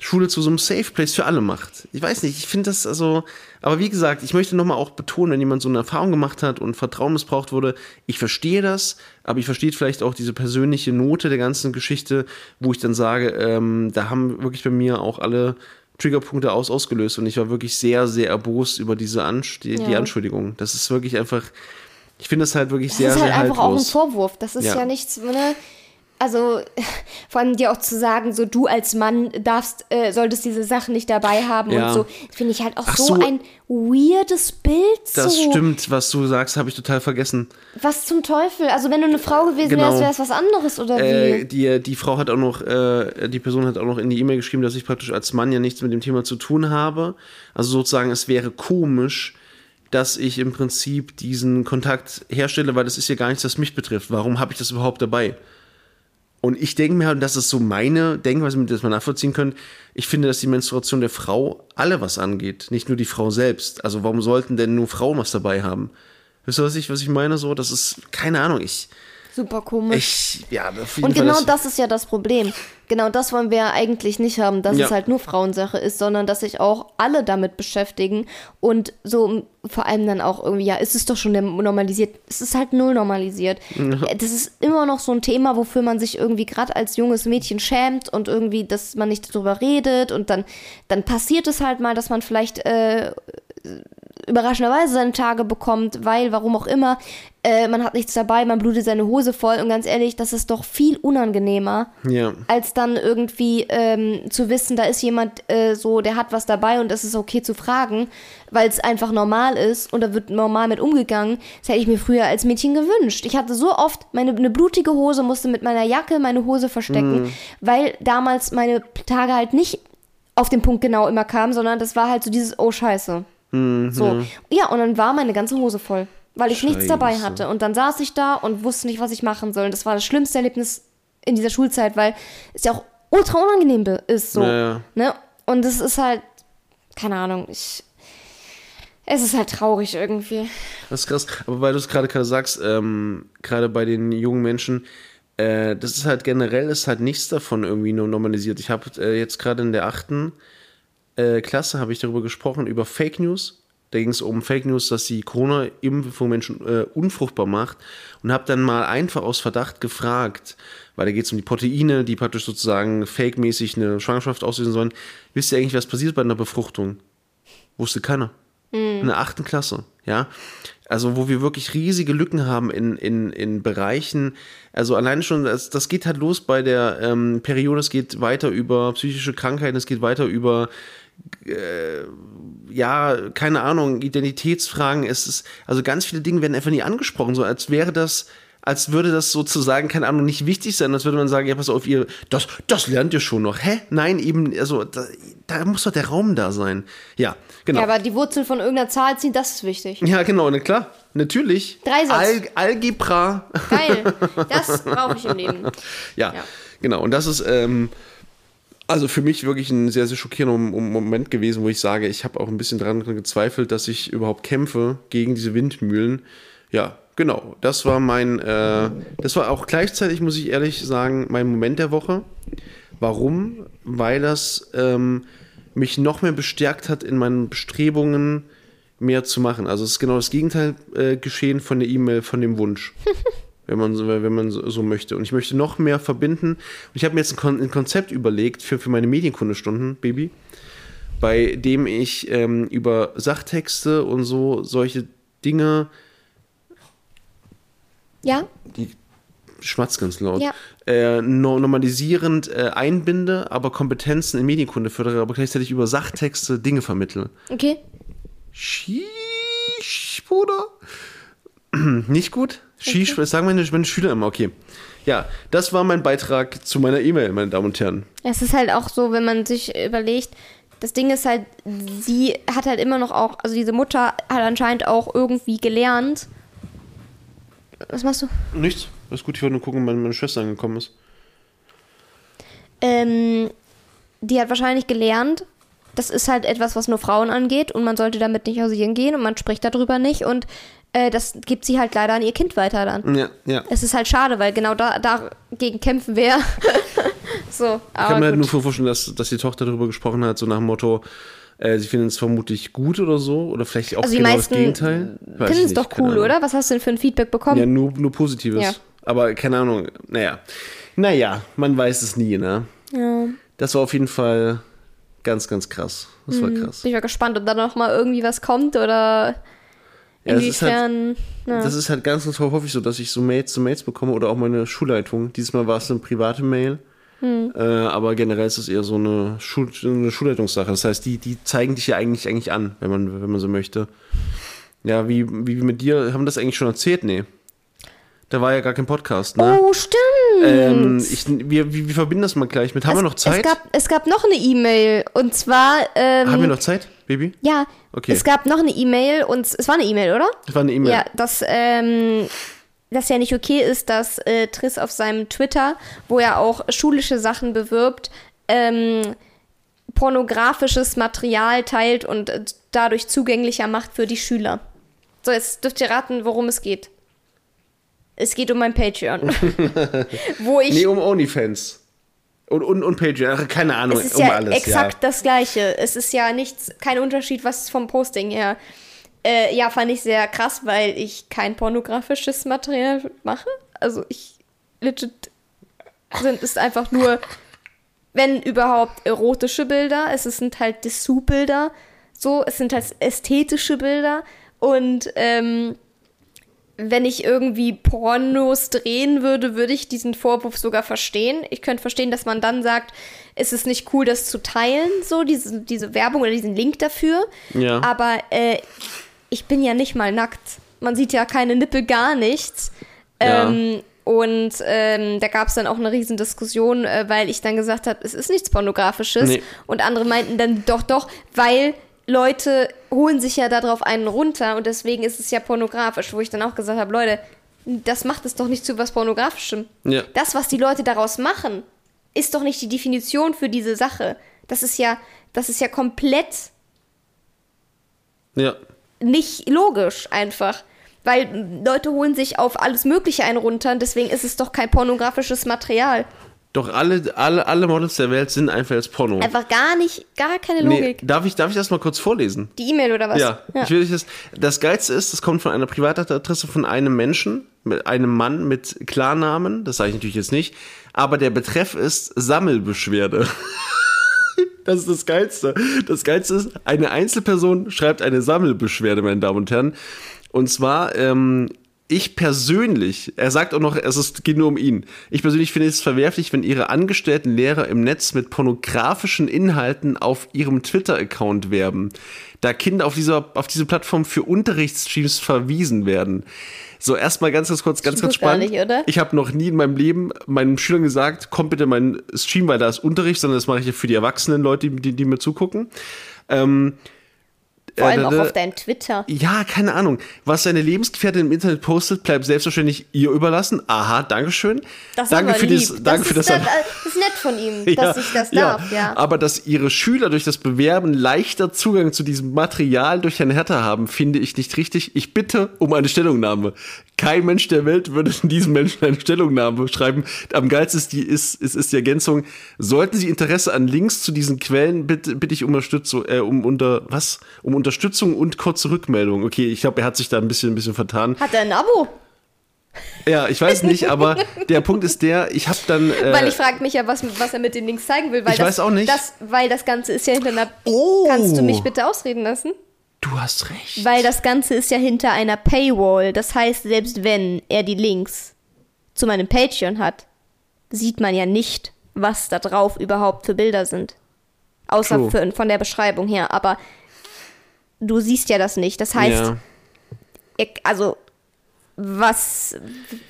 Schule zu so einem Safe Place für alle macht. Ich weiß nicht, ich finde das also, aber wie gesagt, ich möchte nochmal auch betonen, wenn jemand so eine Erfahrung gemacht hat und Vertrauen missbraucht wurde, ich verstehe das, aber ich verstehe vielleicht auch diese persönliche Note der ganzen Geschichte, wo ich dann sage, ähm, da haben wirklich bei mir auch alle Triggerpunkte aus ausgelöst und ich war wirklich sehr, sehr erbost über diese die, ja. die Anschuldigung. Das ist wirklich einfach, Ich finde das halt wirklich sehr, das ist halt sehr einfach auch ein haltlos. Vorwurf. Das ist Ja. ja, nichts, ne? Also vor allem dir auch zu sagen, so du als Mann darfst, äh, solltest diese Sachen nicht dabei haben Ja. und so, finde ich halt auch so, so. ein weirdes Bild. Das so. stimmt, was du sagst, habe ich total vergessen. Was zum Teufel? Also wenn du eine Frau gewesen Genau. wärst, wäre es was anderes oder Äh, wie? die, die Frau hat auch noch, äh, die Person hat auch noch in die E-Mail geschrieben, dass ich praktisch als Mann ja nichts mit dem Thema zu tun habe. Also sozusagen, es wäre komisch, dass ich im Prinzip diesen Kontakt herstelle, weil das ist ja gar nichts, das mich betrifft. Warum habe ich das überhaupt dabei? Und ich denke mir halt, das ist so meine Denkweise, mit der man nachvollziehen könnt. Ich finde, dass die Menstruation der Frau alle was angeht, nicht nur die Frau selbst. Also warum sollten denn nur Frauen was dabei haben? Wisst ihr, was ich, was ich meine? So, das ist, keine Ahnung, ich, Super komisch. ich, ja, und genau das- das ist ja das Problem. Genau das wollen wir ja eigentlich nicht haben, dass Ja. es halt nur Frauensache ist, sondern dass sich auch alle damit beschäftigen und so vor allem dann auch irgendwie, ja, ist es doch schon normalisiert. Es ist halt null normalisiert. Das ist immer noch so ein Thema, wofür man sich irgendwie gerade als junges Mädchen schämt und irgendwie, dass man nicht darüber redet und dann, dann passiert es halt mal, dass man vielleicht äh, überraschenderweise seine Tage bekommt, weil, warum auch immer, äh, man hat nichts dabei, man blutet seine Hose voll und ganz ehrlich, das ist doch viel unangenehmer, Ja. als dann irgendwie ähm, zu wissen, da ist jemand äh, so, der hat was dabei und es ist okay zu fragen, weil es einfach normal ist und da wird normal mit umgegangen. Das hätte ich mir früher als Mädchen gewünscht. Ich hatte so oft meine eine blutige Hose, musste mit meiner Jacke meine Hose verstecken, weil damals meine Tage halt nicht auf den Punkt genau immer kamen, sondern das war halt so dieses, oh scheiße. So. Ja, und dann war meine ganze Hose voll, weil ich nichts dabei Scheiße. hatte. Und dann saß ich da und wusste nicht, was ich machen soll. Und das war das schlimmste Erlebnis in dieser Schulzeit, weil es ja auch ultra unangenehm ist so. Ja, ja. Ne? Und es ist halt, keine Ahnung, ich. Es ist halt traurig irgendwie. Das ist krass. Aber weil du es gerade gerade sagst, ähm, gerade bei den jungen Menschen, äh, das ist halt generell, ist halt nichts davon irgendwie nur normalisiert. Ich habe äh, jetzt gerade in der achten äh, Klasse habe ich darüber gesprochen, über Fake News. Da ging es um Fake News, dass die Corona-Impfung Menschen äh, unfruchtbar macht. Und habe dann mal einfach aus Verdacht gefragt, weil da geht es um die Proteine, die praktisch sozusagen fake-mäßig eine Schwangerschaft auslösen sollen. Wisst ihr eigentlich, was passiert bei einer Befruchtung? Wusste keiner. In der achten Klasse, ja. Also, wo wir wirklich riesige Lücken haben in, in, in Bereichen. Also, alleine schon, das, das geht halt los bei der ähm, Periode, es geht weiter über psychische Krankheiten, es geht weiter über, äh, ja, keine Ahnung, Identitätsfragen. Es ist, also ganz viele Dinge werden einfach nie angesprochen, so als wäre das, als würde das sozusagen, keine Ahnung, nicht wichtig sein, als würde man sagen, ja, pass auf, ihr, das, das lernt ihr schon noch. Hä? Nein, eben, also, da, da muss doch der Raum da sein. Ja, genau. Ja, aber die Wurzel von irgendeiner Zahl ziehen, das ist wichtig. Ja, genau, na klar, natürlich. Dreisatz. Al Algebra. Geil. Das brauche ich im Leben. Ja, Ja. genau. Und das ist ähm, also für mich wirklich ein sehr, sehr schockierender Mom- Moment gewesen, wo ich sage, ich habe auch ein bisschen daran gezweifelt, dass ich überhaupt kämpfe gegen diese Windmühlen. Ja, genau. Das war mein, äh, das war auch gleichzeitig, muss ich ehrlich sagen, mein Moment der Woche. Warum? Weil das ähm, mich noch mehr bestärkt hat in meinen Bestrebungen, mehr zu machen. Also es ist genau das Gegenteil äh, geschehen von der E-Mail, von dem Wunsch. wenn man, so, wenn man so, möchte. Und ich möchte noch mehr verbinden. Und ich habe mir jetzt ein, Kon ein Konzept überlegt für, für meine Medienkundestunden, Baby, bei dem ich ähm, über Sachtexte und so solche Dinge, Ja? die schmatzt ganz laut, Ja. äh, no normalisierend äh, einbinde, aber Kompetenzen in Medienkunde fördere, aber gleichzeitig über Sachtexte Dinge vermittle. Okay. Sheesh, Bruder. Nicht gut? Sheesh, das sagen meine, meine Schüler immer, okay. Ja, das war mein Beitrag zu meiner E-Mail, meine Damen und Herren. Es ist halt auch so, wenn man sich überlegt, das Ding ist halt, sie hat halt immer noch auch, also diese Mutter hat anscheinend auch irgendwie gelernt. Was machst du? Nichts. Ist gut, ich wollte nur gucken, wann meine Schwester angekommen ist. Ähm, die hat wahrscheinlich gelernt, das ist halt etwas, was nur Frauen angeht und man sollte damit nicht hausieren gehen und man spricht darüber nicht und äh, das gibt sie halt leider an ihr Kind weiter dann. Ja, ja. Es ist halt schade, weil genau da dagegen kämpfen wir. so, Ich kann mir halt nur vorstellen, dass, dass die Tochter darüber gesprochen hat, so nach dem Motto, äh, sie finden es vermutlich gut oder so, oder vielleicht auch also genau das Gegenteil. Finden es doch cool, oder? Was hast du denn für ein Feedback bekommen? Ja, nur, nur Positives. Ja. Aber keine Ahnung, naja. Naja, man weiß es nie, ne? Ja. Das war auf jeden Fall ganz, ganz krass. Das war krass. Bin ich mal gespannt, ob da noch mal irgendwie was kommt oder Ja, das ist halt- Inwiefern. ja. Das ist halt ganz, ganz häufig so, dass ich so Mails zu Mails bekomme oder auch meine Schulleitung. Dieses Mal war es eine private Mail. Hm. Äh, aber generell ist es eher so eine, Schul eine Schulleitungssache. Das heißt, die, die zeigen dich ja eigentlich, eigentlich an, wenn man, wenn man so möchte. Ja, wie, wie mit dir, haben wir das eigentlich schon erzählt? Nee. Da war ja gar kein Podcast, ne? Oh, stimmt. ähm, ich, wir, wir, wir verbinden das mal gleich mit. Haben wir noch Zeit? Es gab, es gab noch eine E-Mail und zwar. Ähm, Haben wir noch Zeit, Baby? Ja, Okay. es gab noch eine E-Mail und es war eine E-Mail, oder? Das war eine E-Mail. Ja, dass ähm, das ja nicht okay ist, dass äh, Triss auf seinem Twitter, wo er auch schulische Sachen bewirbt, ähm, pornografisches Material teilt und äh, dadurch zugänglicher macht für die Schüler. So, jetzt dürft ihr raten, worum es geht. Es geht um mein Patreon. wo ich. Nee, um OnlyFans. Und, und, und Patreon. Keine Ahnung, Es ist um ja alles. exakt das Gleiche. Es ist ja nichts, kein Unterschied, was vom Posting her. Äh, ja, fand ich sehr krass, weil ich kein pornografisches Material mache. Also ich legit sind es einfach nur, wenn überhaupt erotische Bilder. Es sind halt Dessous-Bilder. So, es sind halt ästhetische Bilder. Und ähm, wenn ich irgendwie Pornos drehen würde, würde ich diesen Vorwurf sogar verstehen. Ich könnte verstehen, dass man dann sagt, es ist nicht cool, das zu teilen, so diese, diese Werbung oder diesen Link dafür. Ja. Aber äh, ich bin ja nicht mal nackt. Man sieht ja keine Nippel, gar nichts. Ja. Ähm, und ähm, da gab es dann auch eine riesen Diskussion, äh, weil ich dann gesagt habe, es ist nichts Pornografisches. Nee. Und andere meinten dann doch, doch, weil Leute holen sich ja darauf einen runter und deswegen ist es ja pornografisch, wo ich dann auch gesagt habe, Leute, das macht es doch nicht zu was Pornografischem. Ja. Das, was die Leute daraus machen, ist doch nicht die Definition für diese Sache. Das ist ja, das ist ja komplett Ja. nicht logisch einfach. Weil Leute holen sich auf alles Mögliche einen runter und deswegen ist es doch kein pornografisches Material. Doch alle, alle, alle Models der Welt sind einfach jetzt Porno. Einfach gar nicht, gar keine Nee, Logik. darf, ich, darf ich das mal kurz vorlesen? Die E-Mail oder was? Ja, Ich will das, das Geilste ist, das kommt von einer Privatadresse von einem Menschen, mit einem Mann mit Klarnamen, das sage ich natürlich jetzt nicht, aber der Betreff ist Sammelbeschwerde. Das ist das Geilste. Das Geilste ist, eine Einzelperson schreibt eine Sammelbeschwerde, meine Damen und Herren. Und zwar, ähm, ich persönlich, er sagt auch noch, es ist, geht nur um ihn. Ich persönlich finde es verwerflich, wenn ihre angestellten Lehrer im Netz mit pornografischen Inhalten auf ihrem Twitter-Account werben, da Kinder auf dieser, auf diese Plattform für Unterrichtsstreams verwiesen werden. So, erstmal ganz, ganz kurz, ganz, ganz spannend. nicht, oder? Ich habe noch nie in meinem Leben meinen Schülern gesagt, kommt bitte meinen Stream, weil da ist Unterricht, sondern das mache ich ja für die erwachsenen Leute, die, die mir zugucken. Ähm, Vor allem äh, auch auf deinem Twitter. ja, keine Ahnung. Was seine Lebensgefährtin im Internet postet, bleibt selbstverständlich ihr überlassen. Aha, Dankeschön. Das ist danke für lieb. das, danke das für das. ist, nett, äh, das ist nett von ihm, dass ich das darf, ja. Aber dass ihre Schüler durch das Bewerben leichter Zugang zu diesem Material durch Herrn Hertha haben, finde ich nicht richtig. Ich bitte um eine Stellungnahme. Kein Mensch der Welt würde diesem Menschen eine Stellungnahme schreiben. Am geilsten ist die, ist, ist, ist die Ergänzung. Sollten Sie Interesse an Links zu diesen Quellen, bitte, bitte ich um Unterstützung, äh, um unter, was? Um Unterstützung und kurze Rückmeldung. Okay, ich glaube, er hat sich da ein bisschen, ein bisschen vertan. Hat er ein Abo? Ja, ich weiß nicht, aber der Punkt ist der, ich habe dann. Äh, Weil ich frage mich ja, was, was er mit den Links zeigen will. Weil Ich das, weiß auch nicht. Das, weil das Ganze ist ja hinter einer... Oh. Kannst du mich bitte ausreden lassen? Du hast recht. Weil das Ganze ist ja hinter einer Paywall. Das heißt, selbst wenn er die Links zu meinem Patreon hat, sieht man ja nicht, was da drauf überhaupt für Bilder sind. Außer für, von der Beschreibung her. Aber du siehst ja das nicht. Das heißt, ja. er, also, was.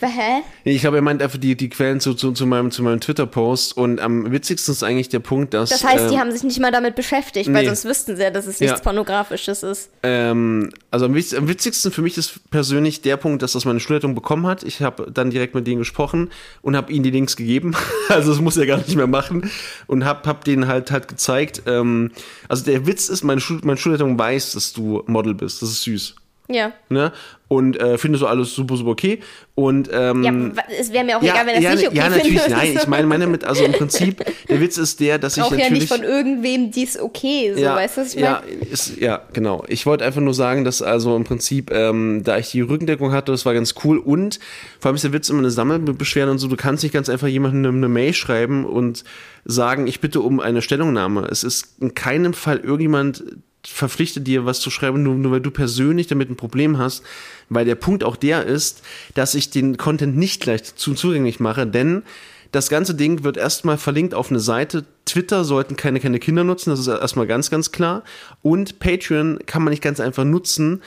Hä? Ich glaube, er meint einfach die, die Quellen zu, zu, zu meinem, zu meinem Twitter-Post. Und am witzigsten ist eigentlich der Punkt, dass. Das heißt, die ähm, haben sich nicht mal damit beschäftigt, weil nee. sonst wüssten sie ja, dass es nichts Ja. Pornografisches ist. Ähm, also am, am witzigsten für mich ist persönlich der Punkt, dass das meine Schulleitung bekommen hat. Ich habe dann direkt mit denen gesprochen und habe ihnen die Links gegeben. Also das muss er gar nicht mehr machen. Und habe hab denen halt halt gezeigt. Ähm, also der Witz ist, meine, Schul meine Schulleitung weiß, dass du Model bist. Das ist süß. Ja. Ne? Und äh, finde so alles super, super okay. Und ähm, Ja, es wäre mir auch egal, wenn es ja, nicht okay ja, natürlich, findet. nein. Ich meine, meine mit, also im Prinzip, der Witz ist der, dass ich auch ja natürlich. nicht von irgendwem dies okay, so weißt du, was ich ja, meine? ist, ja, genau. Ich wollte einfach nur sagen, dass also im Prinzip, ähm, da ich die Rückendeckung hatte, das war ganz cool und vor allem ist der Witz immer eine Sammelbeschwerde und so, du kannst nicht ganz einfach jemandem eine Mail schreiben und sagen, ich bitte um eine Stellungnahme. Es ist in keinem Fall irgendjemand verpflichte dir, was zu schreiben, nur, nur weil du persönlich damit ein Problem hast, weil der Punkt auch der ist, dass ich den Content nicht gleich zu, zugänglich mache, denn das ganze Ding wird erstmal verlinkt auf eine Seite. Twitter sollten keine, keine Kinder nutzen, das ist erstmal ganz, ganz klar. Und Patreon kann man nicht ganz einfach nutzen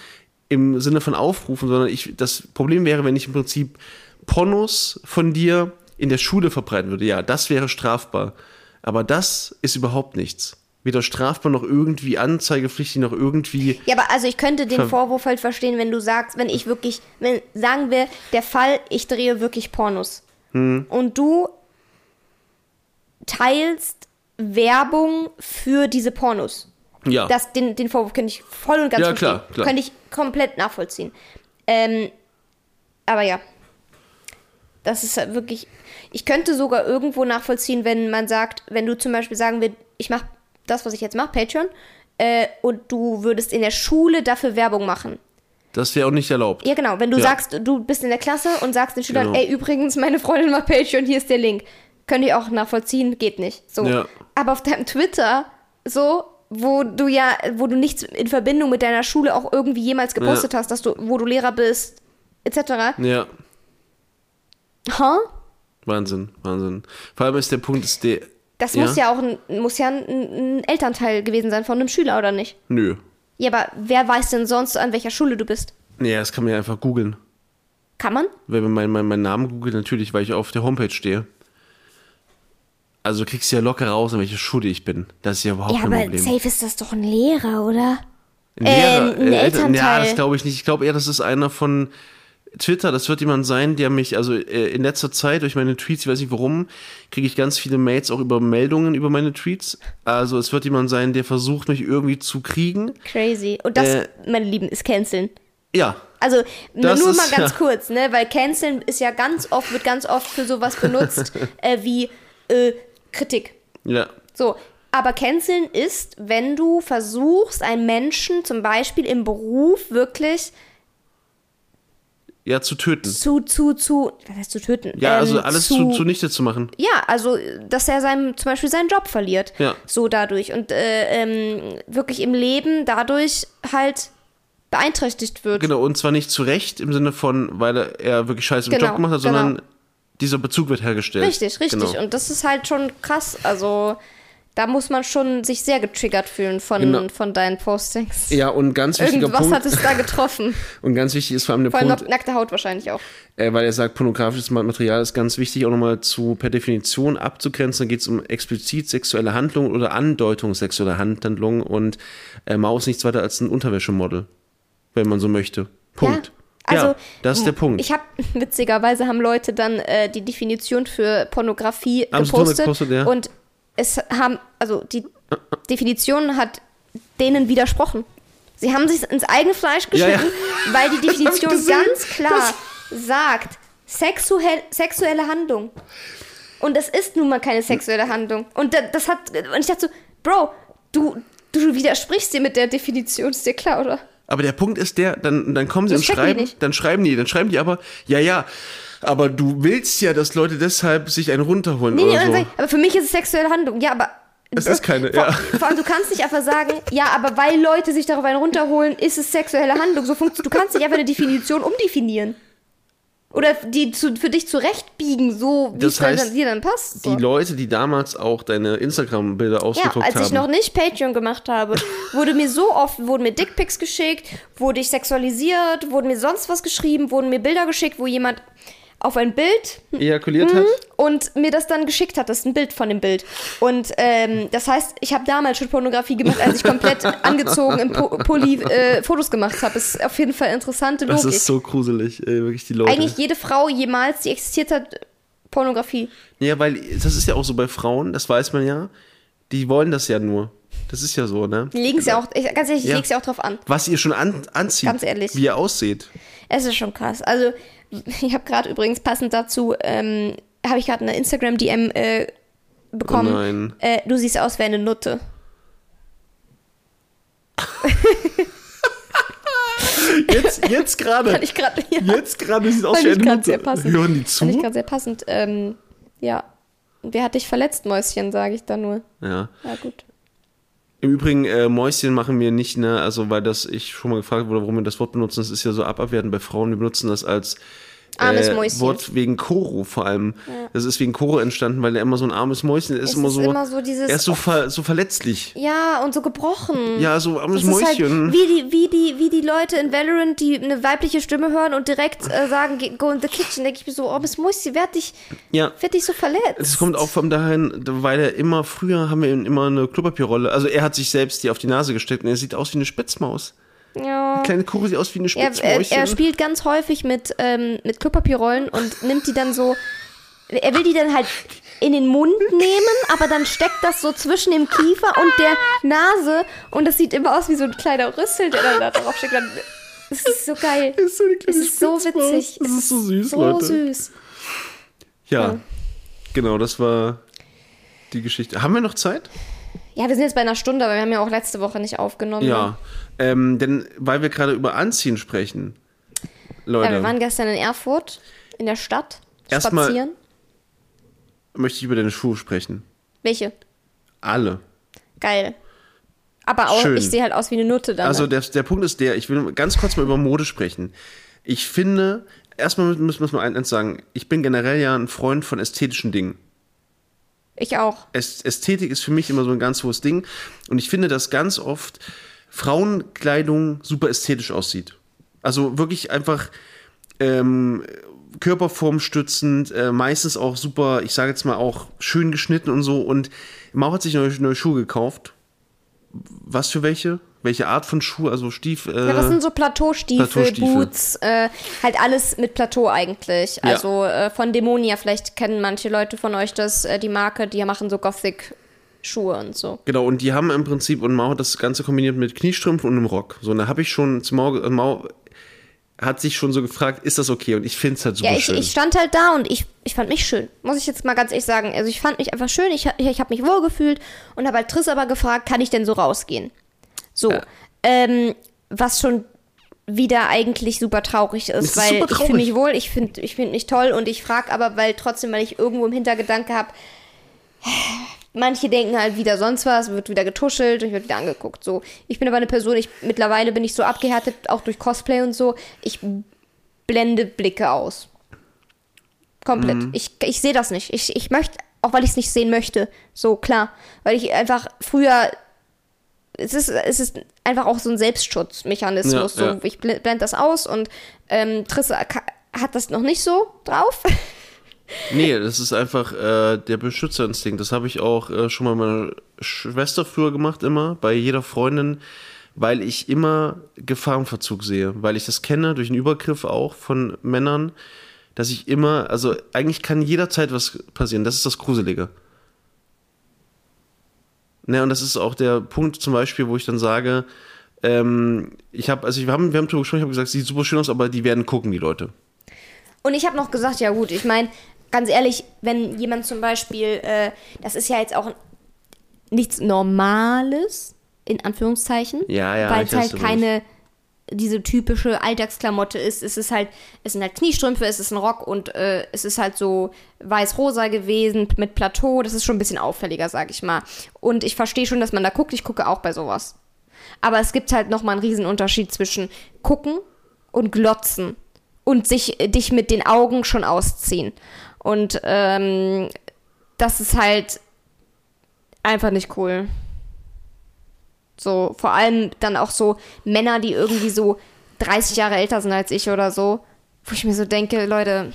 im Sinne von Aufrufen, sondern ich, das Problem wäre, wenn ich im Prinzip Pornos von dir in der Schule verbreiten würde. Ja, das wäre strafbar. Aber das ist überhaupt nichts. Weder strafbar noch irgendwie anzeigepflichtig noch irgendwie. Ja, aber also ich könnte den Vorwurf halt verstehen, wenn du sagst, wenn ich wirklich, wenn, sagen wir, der Fall, ich drehe wirklich Pornos. Hm. Und du teilst Werbung für diese Pornos. Ja. Das, den, den Vorwurf könnte ich voll und ganz ja, klar, klar. Könnte ich komplett nachvollziehen. Ähm, aber ja. Das ist halt wirklich. Ich könnte sogar irgendwo nachvollziehen, wenn man sagt, wenn du zum Beispiel sagen willst, ich mache das, was ich jetzt mache, Patreon, äh, und du würdest in der Schule dafür Werbung machen. Das wäre auch nicht erlaubt. Ja, genau. Wenn du ja. sagst, du bist in der Klasse und sagst den Schülern, genau. ey, übrigens, meine Freundin macht Patreon, hier ist der Link. Könnt ihr auch nachvollziehen, geht nicht. So. Ja. Aber auf deinem Twitter, so, wo du ja, wo du nichts in Verbindung mit deiner Schule auch irgendwie jemals gepostet ja. hast, dass du, wo du Lehrer bist, etc. Ja. Huh? Wahnsinn, Wahnsinn. Vor allem ist der Punkt, ist der. Das ja? muss ja auch ein, muss ja ein, ein, Elternteil gewesen sein von einem Schüler, oder nicht? Nö. Ja, aber wer weiß denn sonst, an welcher Schule du bist? Ja, das kann man ja einfach googeln. Kann man? Wenn man meinen mein, mein Namen googelt, natürlich, weil ich auf der Homepage stehe. Also du kriegst ja locker raus, in welche Schule ich bin. Das ist ja überhaupt ja, kein Problem. Ja, aber safe ist das doch ein Lehrer, oder? Ein Lehrer? Äh, ein äh, Elternteil. Ja, das glaube ich nicht. Ich glaube eher, das ist einer von Twitter. Das wird jemand sein, der mich, also äh, in letzter Zeit durch meine Tweets, ich weiß nicht warum, kriege ich ganz viele Mails auch über Meldungen über meine Tweets. Also es wird jemand sein, der versucht, mich irgendwie zu kriegen. Crazy. Und das, äh, meine Lieben, ist canceln. Ja, also nur ist, mal ganz ja. kurz, ne, weil canceln ist ja ganz oft wird ganz oft für sowas benutzt äh, wie äh, Kritik. Ja. So, aber canceln ist, wenn du versuchst, einen Menschen zum Beispiel im Beruf wirklich ja, zu töten. Zu, zu, zu, was heißt zu töten? Ja, ähm, also alles zu, zunichte zu machen. Ja, also, dass er seinen, zum Beispiel seinen Job verliert. Ja. So dadurch. Und äh, ähm, wirklich im Leben dadurch halt beeinträchtigt wird. Genau, und zwar nicht zu Recht im Sinne von, weil er wirklich scheiße im genau, Job gemacht hat, sondern genau dieser Bezug wird hergestellt. Richtig, richtig. Genau. Und das ist halt schon krass. Also da muss man schon sich sehr getriggert fühlen von, genau. von deinen Postings. Ja, und ganz wichtiger Irgendwas Punkt. hat es da getroffen. und ganz wichtig ist vor allem der vor allem Punkt. nackte Haut wahrscheinlich auch. Äh, weil er sagt, pornografisches Material ist ganz wichtig, auch nochmal zu per Definition abzugrenzen. Da geht es um explizit sexuelle Handlungen oder Andeutung sexueller Handlungen und äh, Maus nichts weiter als ein Unterwäschemodel, wenn man so möchte. Punkt. Ja. Also, ja, das ist der Punkt. Ich habe, witzigerweise haben Leute dann äh, die Definition für Pornografie haben gepostet, gepostet ja. und es haben, also die Definition hat denen widersprochen. Sie haben sich ins eigene Fleisch geschnitten, ja, ja. weil die Definition ganz klar das sagt, sexuell, sexuelle Handlung. Und es ist nun mal keine sexuelle Handlung. Und das hat, und ich dachte so, Bro, du, du widersprichst dir mit der Definition, ist dir klar, oder? Aber der Punkt ist der, dann, dann kommen sie das und schreiben, dann schreiben die, dann schreiben die aber, ja, ja, aber du willst ja, dass Leute deshalb sich einen runterholen nee, oder nee, so. Aber für mich ist es sexuelle Handlung. Ja, aber es ist keine, vor, ja. Vor allem, du kannst nicht einfach sagen, ja, aber weil Leute sich darauf einen runterholen, ist es sexuelle Handlung. So funktioniert, du kannst nicht einfach eine Definition umdefinieren. Oder die zu, für dich zurechtbiegen, so wie es heißt, dir dann passt. So. Die Leute, die damals auch deine Instagram-Bilder ausgedruckt haben. Ja, als haben. ich noch nicht Patreon gemacht habe, wurde mir so oft, wurden mir Dickpics geschickt, wurde ich sexualisiert, wurden mir sonst was geschrieben, wurden mir Bilder geschickt, wo jemand auf ein Bild ejakuliert hat und mir das dann geschickt hat. Das ist ein Bild von dem Bild. Und ähm, das heißt, ich habe damals schon Pornografie gemacht, als ich komplett angezogen im po Pulli äh, Fotos gemacht habe. Ist auf jeden Fall interessante Logik. Das ist so gruselig, ey, wirklich die Leute. Eigentlich jede Frau jemals, die existiert hat, Pornografie. Ja, weil das ist ja auch so bei Frauen, das weiß man ja. Die wollen das ja nur. Das ist ja so, ne? Die legen es ja auch, ich, ganz ehrlich, ich ja. leg's ja auch drauf an. Was ihr schon an, anzieht. Ganz ehrlich. Wie ihr aussieht. Es ist schon krass. Also, ich habe gerade übrigens passend dazu, ähm, habe ich gerade eine Instagram-DM äh, bekommen. Oh nein. Äh, du siehst aus wie eine Nutte. jetzt jetzt gerade. Fand ich gerade. Ja. Jetzt gerade sieht aus wie eine Nutte. Sehr passend. Hören die zu? Fand ich gerade sehr passend. Ähm, ja. Wer hat dich verletzt, Mäuschen, sage ich da nur. Ja. Ja, gut. Im Übrigen, äh, Mäuschen machen wir nicht, ne, also weil das ich schon mal gefragt wurde, warum wir das Wort benutzen, das ist ja so abwertend bei Frauen, wir benutzen das als Armes äh, Mäuschen. Wort wegen Koro vor allem. Das ist wegen Koro entstanden, weil er immer so ein armes Mäuschen ist. Es immer ist so, immer so dieses- er ist so, ver, so verletzlich. Ja, und so gebrochen. Ja, so armes Das halt Mäuschen. wie die, wie, die, wie die Leute in Valorant, die eine weibliche Stimme hören und direkt äh, sagen, "Ge- go in the kitchen, denke ich mir so, oh, das Mäuschen, wer hat dich, ja. wer hat dich so verletzt? Es kommt auch von dahin, weil er immer, früher haben wir ihm immer eine Klopapierrolle, also er hat sich selbst die auf die Nase gesteckt und er sieht aus wie eine Spitzmaus. Ja. Kleine Kuro sieht aus wie eine Er, er, Spitzmäuschen. er spielt ganz häufig mit, ähm, mit Klopapierrollen und nimmt die dann so. Er will die dann halt in den Mund nehmen, aber dann steckt das so zwischen dem Kiefer und der Nase und das sieht immer aus wie so ein kleiner Rüssel, der dann da drauf steckt. Das ist so geil. Das ist so Es ist so witzig. Das Es ist so süß, so Leute. süß. Ja, Ja. genau, das war die Geschichte. Haben wir noch Zeit? Ja, wir sind jetzt bei einer Stunde, aber wir haben ja auch letzte Woche nicht aufgenommen. ne? Ja, ähm, denn weil wir gerade über Anziehen sprechen, Leute, Ja, wir waren gestern in Erfurt, in der Stadt, Erstmal- spazieren. möchte ich über deine Schuhe sprechen. Welche? Alle. Geil. Aber auch, Schön. ich sehe halt aus wie eine Nutte dann. Also der, der Punkt ist der, ich will ganz kurz mal über Mode sprechen. Ich finde, erstmal müssen wir mal eins sagen, ich bin generell ja ein Freund von ästhetischen Dingen. ich auch. Äst- Ästhetik ist für mich immer so ein ganz hohes Ding. Und ich finde, dass ganz oft Frauenkleidung super ästhetisch aussieht. Also wirklich einfach ähm, körperformstützend, äh, meistens auch super, ich sage jetzt mal auch schön geschnitten und so. Und Mau hat sich neue, neue Schuhe gekauft. Was für welche? Welche Art von Schuh? Also Stief. Äh, Ja, das sind so Plateaustiefel, Plateaustiefel. Boots, äh, halt alles mit Plateau eigentlich. Ja. Also äh, von Demonia, vielleicht kennen manche Leute von euch das, äh, die Marke, die machen so Gothic-Schuhe und so. Genau, und die haben im Prinzip, und Mau hat das Ganze kombiniert mit Kniestrümpfen und einem Rock. So, und da habe ich schon zu Mau, äh, Mau hat sich schon so gefragt, ist das okay? Und ich finde es halt super Ja, ich, schön. ich stand halt da und ich, ich fand mich schön. Muss ich jetzt mal ganz ehrlich sagen. Also ich fand mich einfach schön, ich, ich, ich habe mich wohlgefühlt und habe halt Triss aber gefragt, kann ich denn so rausgehen? So, Ja. ähm, was schon wieder eigentlich super traurig ist, ist weil super ich traurig. fühle mich wohl, ich finde ich find mich toll und ich frage aber, weil trotzdem, weil ich irgendwo im Hintergedanke habe, manche denken halt wieder sonst was, wird wieder getuschelt und ich werde wieder angeguckt. So, ich bin aber eine Person, ich mittlerweile bin ich so abgehärtet, auch durch Cosplay und so. Ich blende Blicke aus. Komplett. Mhm. Ich, ich sehe das nicht. Ich, ich möchte, auch weil ich es nicht sehen möchte. So, klar. Weil ich einfach früher. Es ist, es ist einfach auch so ein Selbstschutzmechanismus. Ja, so, ja. Ich blende das aus und ähm, Trisse ka- hat das noch nicht so drauf. Nee, das ist einfach äh, der Beschützerinstinkt. Das habe ich auch äh, schon mal meiner Schwester früher gemacht, immer, bei jeder Freundin, weil ich immer Gefahrenverzug sehe. Weil ich das kenne, durch einen Übergriff auch von Männern, dass ich immer, also eigentlich kann jederzeit was passieren. Das ist das Gruselige. Ne, und das ist auch der Punkt zum Beispiel, wo ich dann sage, ähm, ich habe, also wir haben, wir haben drüber gesprochen, ich habe gesagt, sieht super schön aus, aber die werden gucken, die Leute. Und ich habe noch gesagt, ja gut, ich meine, ganz ehrlich, wenn jemand zum Beispiel, äh, das ist ja jetzt auch nichts Normales, in Anführungszeichen, Ja, ja, weil es halt keine diese typische Alltagsklamotte ist. Es ist halt, es sind halt Kniestrümpfe, es ist ein Rock und äh, es ist halt so weiß-rosa gewesen mit Plateau. Das ist schon ein bisschen auffälliger, sag ich mal. Und ich verstehe schon, dass man da guckt. Ich gucke auch bei sowas. Aber es gibt halt nochmal einen Riesenunterschied zwischen gucken und glotzen und sich dich mit den Augen schon ausziehen. Und ähm, das ist halt einfach nicht cool. So, vor allem dann auch so Männer, die irgendwie so 30 Jahre älter sind als ich oder so, wo ich mir so denke, Leute,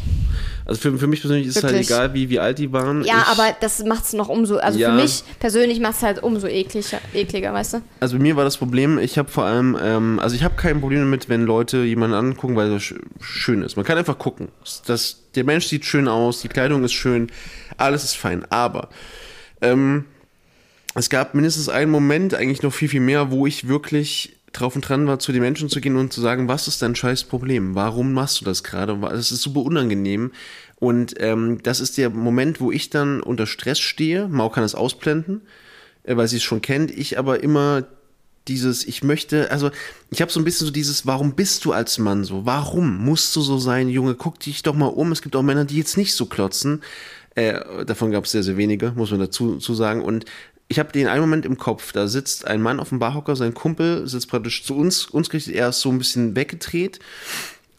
Also für, für mich persönlich ist es halt egal, wie, wie alt die waren. ja, ich, aber das macht es noch umso, also Ja. für mich persönlich macht es halt umso ekliger, ekliger, weißt du? Also bei mir war das Problem, ich habe vor allem, ähm, also ich habe kein Problem damit, wenn Leute jemanden angucken, weil er sch schön ist. Man kann einfach gucken. Das, der Mensch sieht schön aus, die Kleidung ist schön, alles ist fein. Aber ähm, es gab mindestens einen Moment, eigentlich noch viel, viel mehr, wo ich wirklich drauf und dran war, zu den Menschen zu gehen und zu sagen, was ist dein scheiß Problem? Warum machst du das gerade? Das ist super unangenehm. Und ähm, das ist der Moment, wo ich dann unter Stress stehe. Mau kann es ausblenden, äh, weil sie es schon kennt. Ich aber immer dieses, ich möchte, also ich habe so ein bisschen so dieses, warum bist du als Mann so? Warum musst du so sein, Junge? Guck dich doch mal um. Es gibt auch Männer, die jetzt nicht so klotzen. Äh, davon gab es sehr, sehr wenige, muss man dazu zu sagen. Und ich habe den einen Moment im Kopf, da sitzt ein Mann auf dem Barhocker, sein Kumpel sitzt praktisch zu uns, uns gerichtet, er ist so ein bisschen weggedreht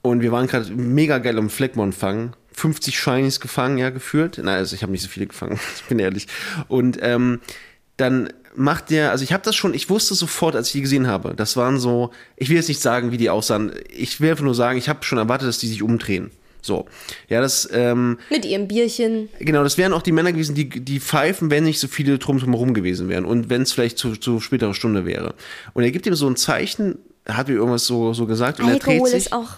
und wir waren gerade mega geil am Fleckmon fangen. 50 Shinies gefangen, ja, gefühlt. Nein, also ich habe nicht so viele gefangen, ich bin ehrlich. Und ähm, dann macht der, also ich habe das schon, ich wusste sofort, als ich die gesehen habe, das waren so, ich will jetzt nicht sagen, wie die aussahen, ich will einfach nur sagen, ich habe schon erwartet, dass die sich umdrehen. So. Ja, das. Ähm, Mit ihrem Bierchen. Genau, das wären auch die Männer gewesen, die, die pfeifen, wenn nicht so viele drum herum gewesen wären und wenn es vielleicht zu, zu späterer Stunde wäre. Und er gibt ihm so ein Zeichen, hat mir irgendwas so, so gesagt und Alkohol er dreht sich. ist auch.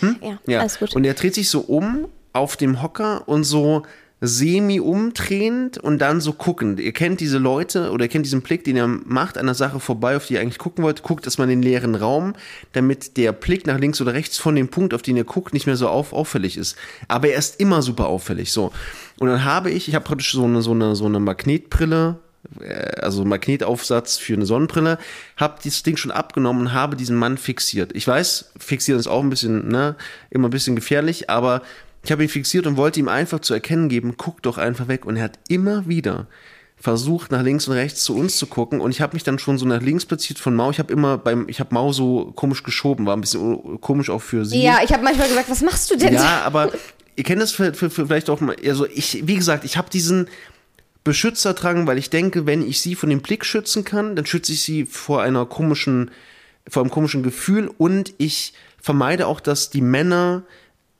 Hm? Ja, Ja, alles gut. und er dreht sich so um auf dem Hocker und so semi umdrehend und dann so guckend. Ihr kennt diese Leute oder ihr kennt diesen Blick, den er macht an der Sache vorbei, auf die ihr eigentlich gucken wollt, guckt erstmal in den leeren Raum, damit der Blick nach links oder rechts von dem Punkt, auf den ihr guckt, nicht mehr so auf, auffällig ist. Aber er ist immer super auffällig, so. Und dann habe ich, ich habe praktisch so eine, so eine, so eine Magnetbrille, äh, also Magnetaufsatz für eine Sonnenbrille, habe dieses Ding schon abgenommen und habe diesen Mann fixiert. Ich weiß, fixieren ist auch ein bisschen, ne, immer ein bisschen gefährlich, aber ich habe ihn fixiert und wollte ihm einfach zu erkennen geben, guck doch einfach weg. Und er hat immer wieder versucht, nach links und rechts zu uns zu gucken. Und ich habe mich dann schon so nach links platziert von Mau. Ich habe immer beim, ich habe Mau so komisch geschoben, war ein bisschen komisch auch für sie. Ja, ich habe manchmal gesagt, was machst du denn? Ja, aber ihr kennt das für, für, für vielleicht auch mal, also ich, wie gesagt, ich habe diesen Beschützerdrang, weil ich denke, wenn ich sie von dem Blick schützen kann, dann schütze ich sie vor einer komischen, vor einem komischen Gefühl und ich vermeide auch, dass die Männer,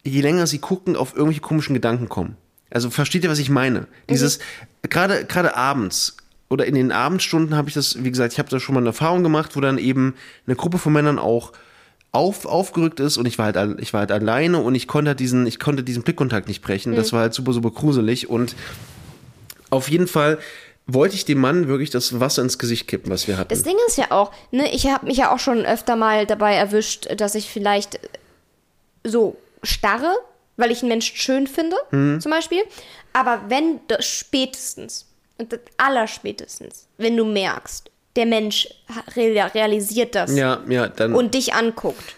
je länger sie gucken, auf irgendwelche komischen Gedanken kommen. Also versteht ihr, was ich meine? Dieses, gerade, gerade abends oder in den Abendstunden habe ich das, wie gesagt, ich habe da schon mal eine Erfahrung gemacht, wo dann eben eine Gruppe von Männern auch auf, aufgerückt ist und ich war halt, al- ich war halt alleine und ich konnte halt diesen, ich konnte diesen Blickkontakt nicht brechen. Das war halt super, super gruselig und auf jeden Fall wollte ich dem Mann wirklich das Wasser ins Gesicht kippen, was wir hatten. Das Ding ist ja auch, ne, ich habe mich ja auch schon öfter mal dabei erwischt, dass ich vielleicht so starre, weil ich einen Menschen schön finde, Mhm. zum Beispiel. Aber wenn das spätestens, und das allerspätestens, wenn du merkst, der Mensch realisiert das ja, ja, dann. und dich anguckt,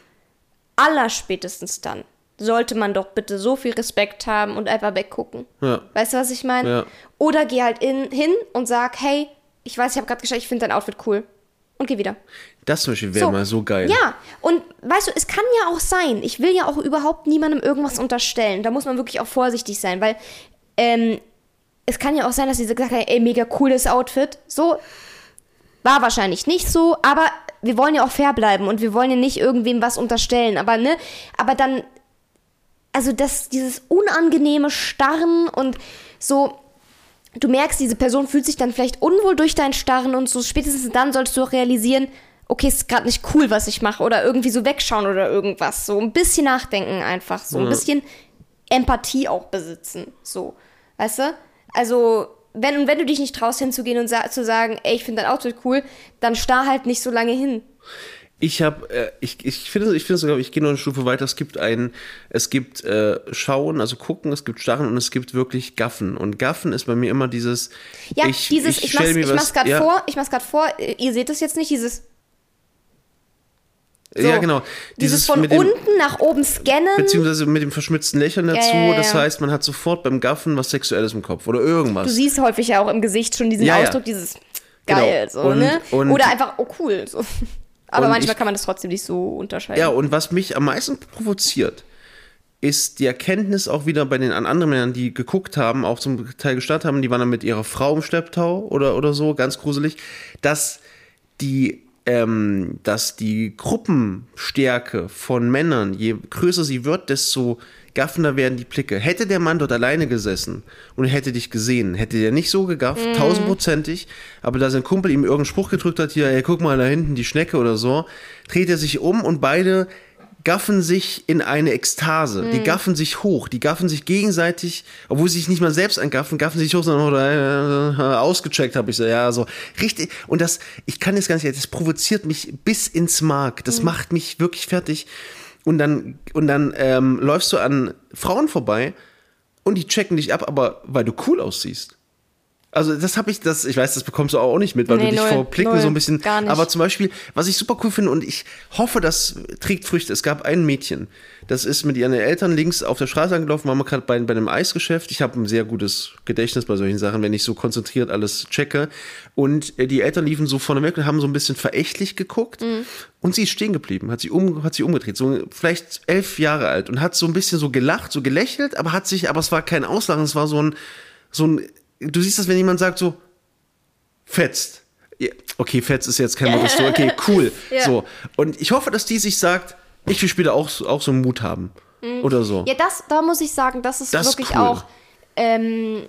allerspätestens dann sollte man doch bitte so viel Respekt haben und einfach weggucken. Ja. Weißt du, was ich meine? Ja. Oder geh halt in, hin und sag, hey, ich weiß, ich habe gerade geschaut, ich finde dein Outfit cool. Und geh wieder. Das zum Beispiel wäre mal so geil. Ja, und weißt du, es kann ja auch sein, ich will ja auch überhaupt niemandem irgendwas unterstellen. Da muss man wirklich auch vorsichtig sein, weil ähm, es kann ja auch sein, dass sie gesagt haben, ey, mega cooles Outfit. So, war wahrscheinlich nicht so, aber wir wollen ja auch fair bleiben und wir wollen ja nicht irgendwem was unterstellen. Aber ne, aber dann, also das, dieses unangenehme Starren und so, du merkst, diese Person fühlt sich dann vielleicht unwohl durch dein Starren und so spätestens dann solltest du auch realisieren, okay, ist gerade nicht cool, was ich mache oder irgendwie so wegschauen oder irgendwas. So ein bisschen nachdenken einfach, so ein bisschen Empathie auch besitzen, so, weißt du? Also, wenn, wenn du dich nicht traust hinzugehen und sa zu sagen, ey, ich finde dein Outfit cool, dann starr halt nicht so lange hin. Ich habe, äh, ich, ich finde, ich finde sogar, ich gehe noch eine Stufe weiter. Es gibt ein, es gibt äh, Schauen, also gucken, es gibt Starren und es gibt wirklich Gaffen. Und Gaffen ist bei mir immer dieses. Ja, dieses, ich, stell mach's, mir ich was- mach's gerade ja, vor, ich mach's gerade vor, ihr seht es jetzt nicht, dieses so, Ja, genau. Dieses, von mit dem, unten nach oben scannen. Beziehungsweise mit dem verschmitzten Lächeln dazu. Ja, ja, ja. Das heißt, man hat sofort beim Gaffen was Sexuelles im Kopf oder irgendwas. Du siehst häufig ja auch im Gesicht schon diesen. Ausdruck, dieses geil, Genau. so, Und- ne? und- Oder einfach, oh cool, so. Aber manchmal ich- kann man das trotzdem nicht so unterscheiden. Ja, und was mich am meisten provoziert, ist die Erkenntnis auch wieder bei den an anderen Männern, die geguckt haben, auch zum Teil gestartet haben, die waren dann mit ihrer Frau im Schlepptau oder, oder so, ganz gruselig, dass die, ähm, dass die Gruppenstärke von Männern, je größer sie wird, desto gaffender werden die Blicke. Hätte der Mann dort alleine gesessen und hätte dich gesehen, hätte der nicht so gegafft, Mhm. tausendprozentig, aber da sein Kumpel ihm irgendeinen Spruch gedrückt hat, hier, ey, guck mal da hinten die Schnecke oder so, dreht er sich um und beide gaffen sich in eine Ekstase. Die gaffen sich hoch, die gaffen sich gegenseitig, obwohl sie sich nicht mal selbst angaffen, gaffen sich hoch, sondern äh, ausgecheckt habe ich so, ja, so richtig. Und das, ich kann jetzt gar nicht, das provoziert mich bis ins Mark. Das macht mich wirklich fertig. Und dann, und dann ähm, läufst du an Frauen vorbei und die checken dich ab, aber weil du cool aussiehst. Also das habe ich, das, ich weiß, das bekommst du auch nicht mit, weil Nee, du dich null, vor Blicken null, so ein bisschen. gar nicht. Aber zum Beispiel, was ich super cool finde und ich hoffe, das trägt Früchte. Es gab ein Mädchen, das ist mit ihren Eltern links auf der Straße angelaufen, waren wir gerade bei, bei einem Eisgeschäft. Ich habe ein sehr gutes Gedächtnis bei solchen Sachen, wenn ich so konzentriert alles checke. Und äh, die Eltern liefen so vorne weg und haben so ein bisschen verächtlich geguckt. Mhm. Und sie ist stehen geblieben, hat sie, um, hat sie umgedreht, so vielleicht elf Jahre alt und hat so ein bisschen so gelacht, so gelächelt, aber hat sich, aber es war kein Auslachen, es war so ein, so ein, du siehst das, wenn jemand sagt so, fetzt. Okay, fetzt ist jetzt kein Wort, das so, okay, cool. Ja. So. Und ich hoffe, dass die sich sagt, ich will später auch, auch so einen Mut haben. Oder so. Mhm. Ja, das, da muss ich sagen, das ist Das wirklich cool. auch, ähm,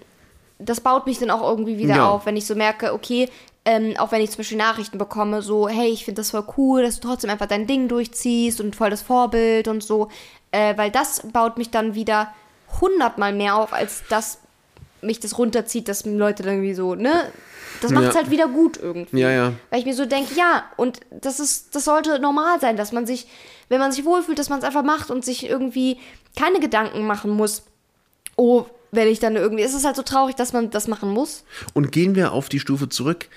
das baut mich dann auch irgendwie wieder Ja. auf, wenn ich so merke, okay, ähm, auch wenn ich zum Beispiel Nachrichten bekomme, so, hey, ich finde das voll cool, dass du trotzdem einfach dein Ding durchziehst und voll das Vorbild und so, äh, weil das baut mich dann wieder hundertmal mehr auf, als dass mich das runterzieht, dass Leute dann irgendwie so, ne? Das macht es Ja. halt wieder gut irgendwie. Ja, ja. Weil ich mir so denke, ja, und das ist, das sollte normal sein, dass man sich, wenn man sich wohlfühlt, dass man es einfach macht und sich irgendwie keine Gedanken machen muss. Oh, wenn ich dann irgendwie. Es ist halt so traurig, dass man das machen muss. Und gehen wir auf die Stufe zurück,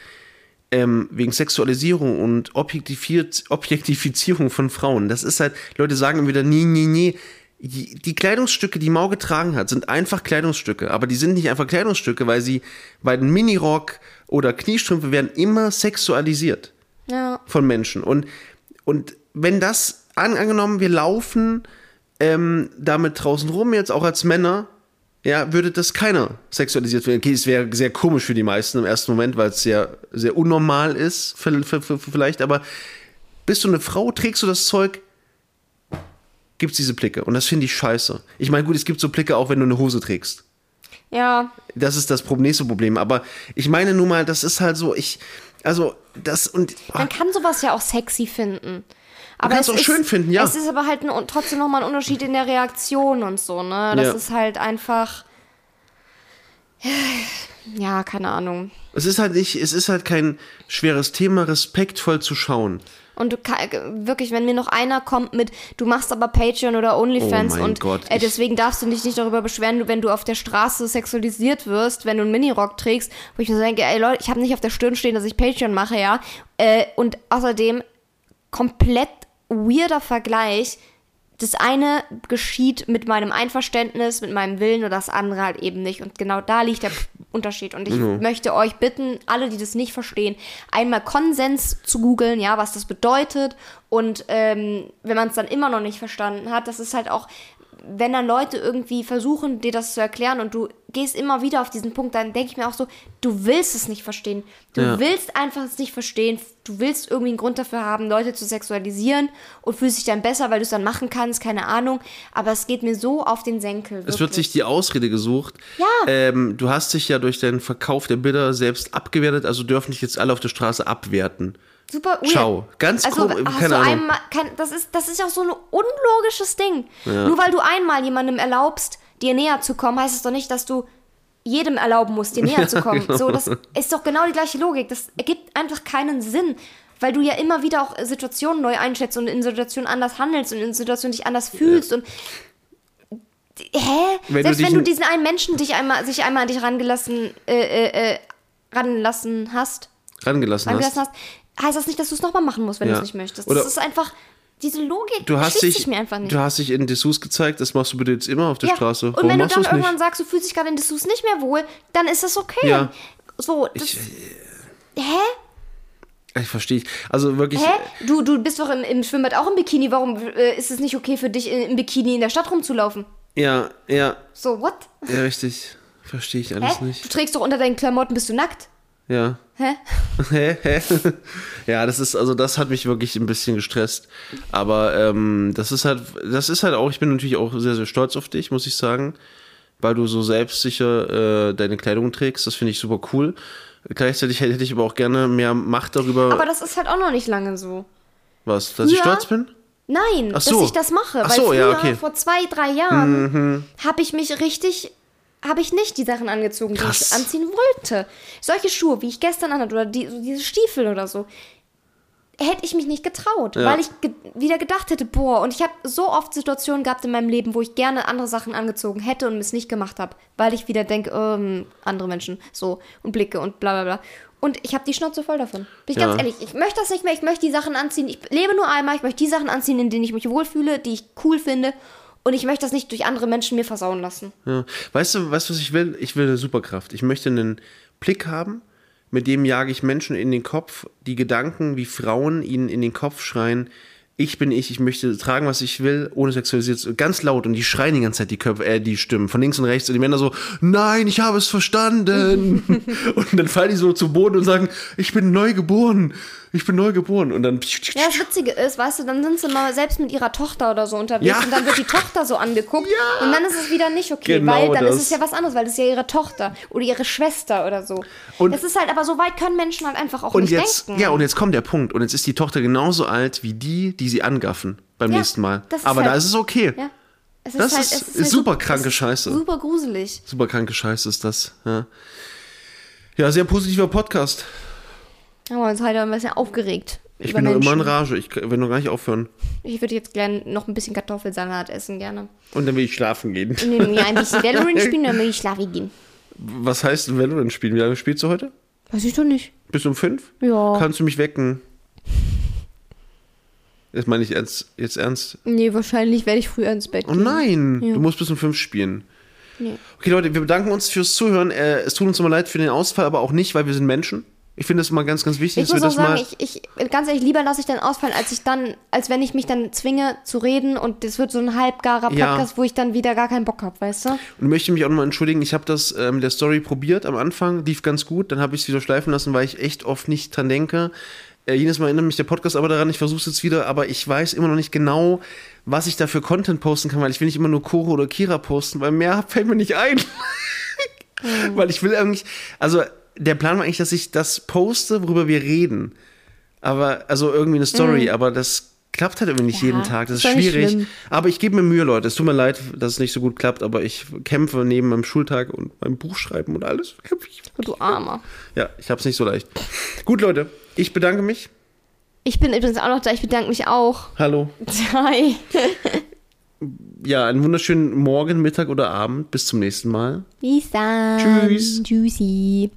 ähm, wegen Sexualisierung und Objektifiert, Objektifizierung von Frauen. Das ist halt, Leute sagen immer wieder, nie, nie, nie. Die Kleidungsstücke, die Mau getragen hat, sind einfach Kleidungsstücke. Aber die sind nicht einfach Kleidungsstücke, weil sie bei den Minirock oder Kniestrümpfe werden immer sexualisiert. Ja. von Menschen. Und, und wenn das an, angenommen, wir laufen ähm, damit draußen rum, jetzt auch als Männer, ja, würde das keiner sexualisiert werden. Okay, es wäre sehr komisch für die meisten im ersten Moment, weil es sehr, sehr unnormal ist, vielleicht, aber bist du eine Frau, trägst du das Zeug, gibt es diese Blicke. Und das finde ich scheiße. Ich meine, gut, es gibt so Blicke auch, wenn du eine Hose trägst. Ja. Das ist das nächste Problem. Aber ich meine nun mal, das ist halt so, ich, also, das und. Man kann sowas ja auch sexy finden. Aber kannst es auch ist, schön finden, ja. Es ist aber halt ein, trotzdem nochmal ein Unterschied in der Reaktion und so, ne? Das Ja. ist halt einfach. Ja, keine Ahnung. Es ist halt nicht, es ist halt kein schweres Thema, respektvoll zu schauen. Und du kann, wirklich, wenn mir noch einer kommt mit, du machst aber Patreon oder OnlyFans Oh und Gott, äh, deswegen darfst du dich nicht darüber beschweren, wenn du auf der Straße sexualisiert wirst, wenn du einen Minirock trägst, wo ich mir so denke, ey Leute, ich habe nicht auf der Stirn stehen, dass ich Patreon mache, ja. Äh, und außerdem komplett weirder Vergleich. Das eine geschieht mit meinem Einverständnis, mit meinem Willen und das andere halt eben nicht. Und genau da liegt der Unterschied. Und ich möchte euch bitten, alle, die das nicht verstehen, einmal Konsens zu googeln, ja, was das bedeutet. Und ähm, wenn man es dann immer noch nicht verstanden hat, das ist halt auch, wenn dann Leute irgendwie versuchen, dir das zu erklären und du gehst immer wieder auf diesen Punkt, dann denke ich mir auch so, du willst es nicht verstehen. Du Ja. willst einfach es nicht verstehen. Du willst irgendwie einen Grund dafür haben, Leute zu sexualisieren und fühlst dich dann besser, weil du es dann machen kannst, keine Ahnung. Aber es geht mir so auf den Senkel. Es wird sich die Ausrede gesucht. Ja. Ähm, du hast dich ja durch den Verkauf der Bilder selbst abgewertet, also dürfen dich jetzt alle auf der Straße abwerten. Super weird. Ciao. Ganz also, komisch, keine du Ahnung. einmal, kein, das, ist, das ist ja auch so ein unlogisches Ding. Nur weil du einmal jemandem erlaubst, dir näher zu kommen, heißt es doch nicht, dass du jedem erlauben musst, dir näher zu kommen. genau. So, das ist doch genau die gleiche Logik. Das ergibt einfach keinen Sinn. Weil du ja immer wieder auch Situationen neu einschätzt und in Situationen anders handelst und in Situationen dich anders fühlst und Hä? Wenn du Selbst dich wenn du diesen einen Menschen dich einmal, sich einmal an dich rangelassen, äh, äh, äh, ranlassen hast, Rangelassen angelassen hast. hast, heißt das nicht, dass du es nochmal machen musst, wenn Ja. du es nicht möchtest. Oder- das ist einfach, diese Logik Du hast, dich, sich mir einfach nicht. du hast dich in Dessous gezeigt, das machst du bitte jetzt immer auf der ja. Straße. Und Warum wenn du dann es nicht? irgendwann sagst, du fühlst dich gerade in Dessous nicht mehr wohl, dann ist das okay. Ja. So, das, Ich, hä? ich verstehe. Also wirklich. Hä? Du, du bist doch im, im Schwimmbad auch im Bikini. Warum äh, ist es nicht okay für dich, in- im Bikini in der Stadt rumzulaufen? Ja, ja, So, what? ja, richtig. Verstehe ich alles Hä? nicht. Du trägst doch unter deinen Klamotten, bist du nackt? Ja. Hä? Hä? Hä? ja, das ist, also das hat mich wirklich ein bisschen gestresst. Aber ähm, das ist halt, das ist halt auch, ich bin natürlich auch sehr, sehr stolz auf dich, muss ich sagen. Weil du so selbstsicher äh, deine Kleidung trägst. Das finde ich super cool. Gleichzeitig hätte ich aber auch gerne mehr Macht darüber, Aber das ist halt auch noch nicht lange so. was, dass ich früher- stolz bin? Nein, so. dass ich das mache. Ach weil so, früher, ja, okay. Mhm. vor zwei, drei Jahren, habe ich mich richtig, habe ich nicht die Sachen angezogen, die Krass. ich anziehen wollte. Solche Schuhe, wie ich gestern anhatte, oder die, so diese Stiefel oder so. hätte ich mich nicht getraut, Ja. weil ich ge wieder gedacht hätte, boah, und ich habe so oft Situationen gehabt in meinem Leben, wo ich gerne andere Sachen angezogen hätte und es nicht gemacht habe, weil ich wieder denke, ähm, andere Menschen so und Blicke und bla bla bla. Und ich habe die Schnauze voll davon. Bin ich Ja. ganz ehrlich, ich möchte das nicht mehr, ich möchte die Sachen anziehen. Ich lebe nur einmal, ich möchte die Sachen anziehen, in denen ich mich wohlfühle, die ich cool finde. Und ich möchte das nicht durch andere Menschen mir versauen lassen. Ja. Weißt du, weißt du, was ich will? Ich will eine Superkraft. Ich möchte einen Blick haben, mit dem jage ich Menschen in den Kopf, die Gedanken wie Frauen ihnen in den Kopf schreien. Ich bin ich, ich möchte tragen, was ich will, ohne sexualisiert, zu- ganz laut und die schreien die ganze Zeit die Köpfe, äh, die Stimmen von links und rechts und die Männer so, nein, ich habe es verstanden. und dann fallen die so zu Boden und sagen, ich bin neu geboren, ich bin neu geboren und dann Ja, das Witzige ist, weißt du, dann sind sie mal selbst mit ihrer Tochter oder so unterwegs Ja. und dann wird die Tochter so angeguckt Ja. und dann ist es wieder nicht okay, Genau weil dann das. ist es ja was anderes, weil das ist ja ihre Tochter oder ihre Schwester oder so. Und- es ist halt, aber so weit können Menschen halt einfach auch Und nicht jetzt, denken. ja, und jetzt kommt der Punkt. Und jetzt ist die Tochter genauso alt wie die, die sie angaffen beim Ja, nächsten Mal. das ist Aber da halt- ist es okay. Ja. Es Das halt, ist- es ist halt super sup- kranke ist Scheiße. Super gruselig. Super kranke Scheiße ist das. Ja, ja sehr positiver Podcast. Haben wir uns heute ein bisschen aufgeregt. Ich bin noch immer in Menschen. Rage. Ich will noch gar nicht aufhören. Ich würde jetzt gerne noch ein bisschen Kartoffelsalat essen, gerne. Und dann will ich schlafen gehen. Nee, nee, ein bisschen Valorant spielen, dann will ich schlafen gehen. Was heißt Valorant spielen? Wie lange spielst du heute? Weiß ich doch nicht. Bis um fünf? Ja. Kannst du mich wecken? Das meine ich ernst, jetzt ernst. Nee, wahrscheinlich werde ich früher ins Bett Oh gehen. nein, Ja. du musst bis um fünf spielen. Nee. Okay, Leute, wir bedanken uns fürs Zuhören. Äh, es tut uns immer leid für den Ausfall, aber auch nicht, weil wir sind Menschen. Ich finde das immer ganz, ganz wichtig, Ich dass muss wir auch das sagen, mal. ich, ich, ganz ehrlich, lieber lasse ich dann ausfallen, als ich dann, als wenn ich mich dann zwinge zu reden und das wird so ein halbgarer Ja. Podcast, wo ich dann wieder gar keinen Bock habe, weißt du? Und möchte mich auch nochmal entschuldigen, ich habe das äh, mit der Story probiert am Anfang, lief ganz gut, dann habe ich es wieder schleifen lassen, weil ich echt oft nicht dran denke. Äh, jedes Mal erinnert mich der Podcast aber daran, ich versuche es jetzt wieder, aber ich weiß immer noch nicht genau, was ich da für Content posten kann, weil ich will nicht immer nur Koro oder Kira posten, weil mehr fällt mir nicht ein. Weil ich will eigentlich, also der Plan war eigentlich, dass ich das poste, worüber wir reden. Aber, also irgendwie eine Story, aber das klappt halt irgendwie nicht Ja, jeden Tag. Das ist schwierig. Aber ich gebe mir Mühe, Leute. Es tut mir leid, dass es nicht so gut klappt, aber ich kämpfe neben meinem Schultag und meinem Buchschreiben und alles. du Armer. Ja, ich habe es nicht so leicht. Gut, Leute, ich bedanke mich. Ich bin übrigens auch noch da, ich bedanke mich auch. Hallo. Hi. Ja, einen wunderschönen Morgen, Mittag oder Abend. Bis zum nächsten Mal. Bis dann. Tschüss. Tschüssi.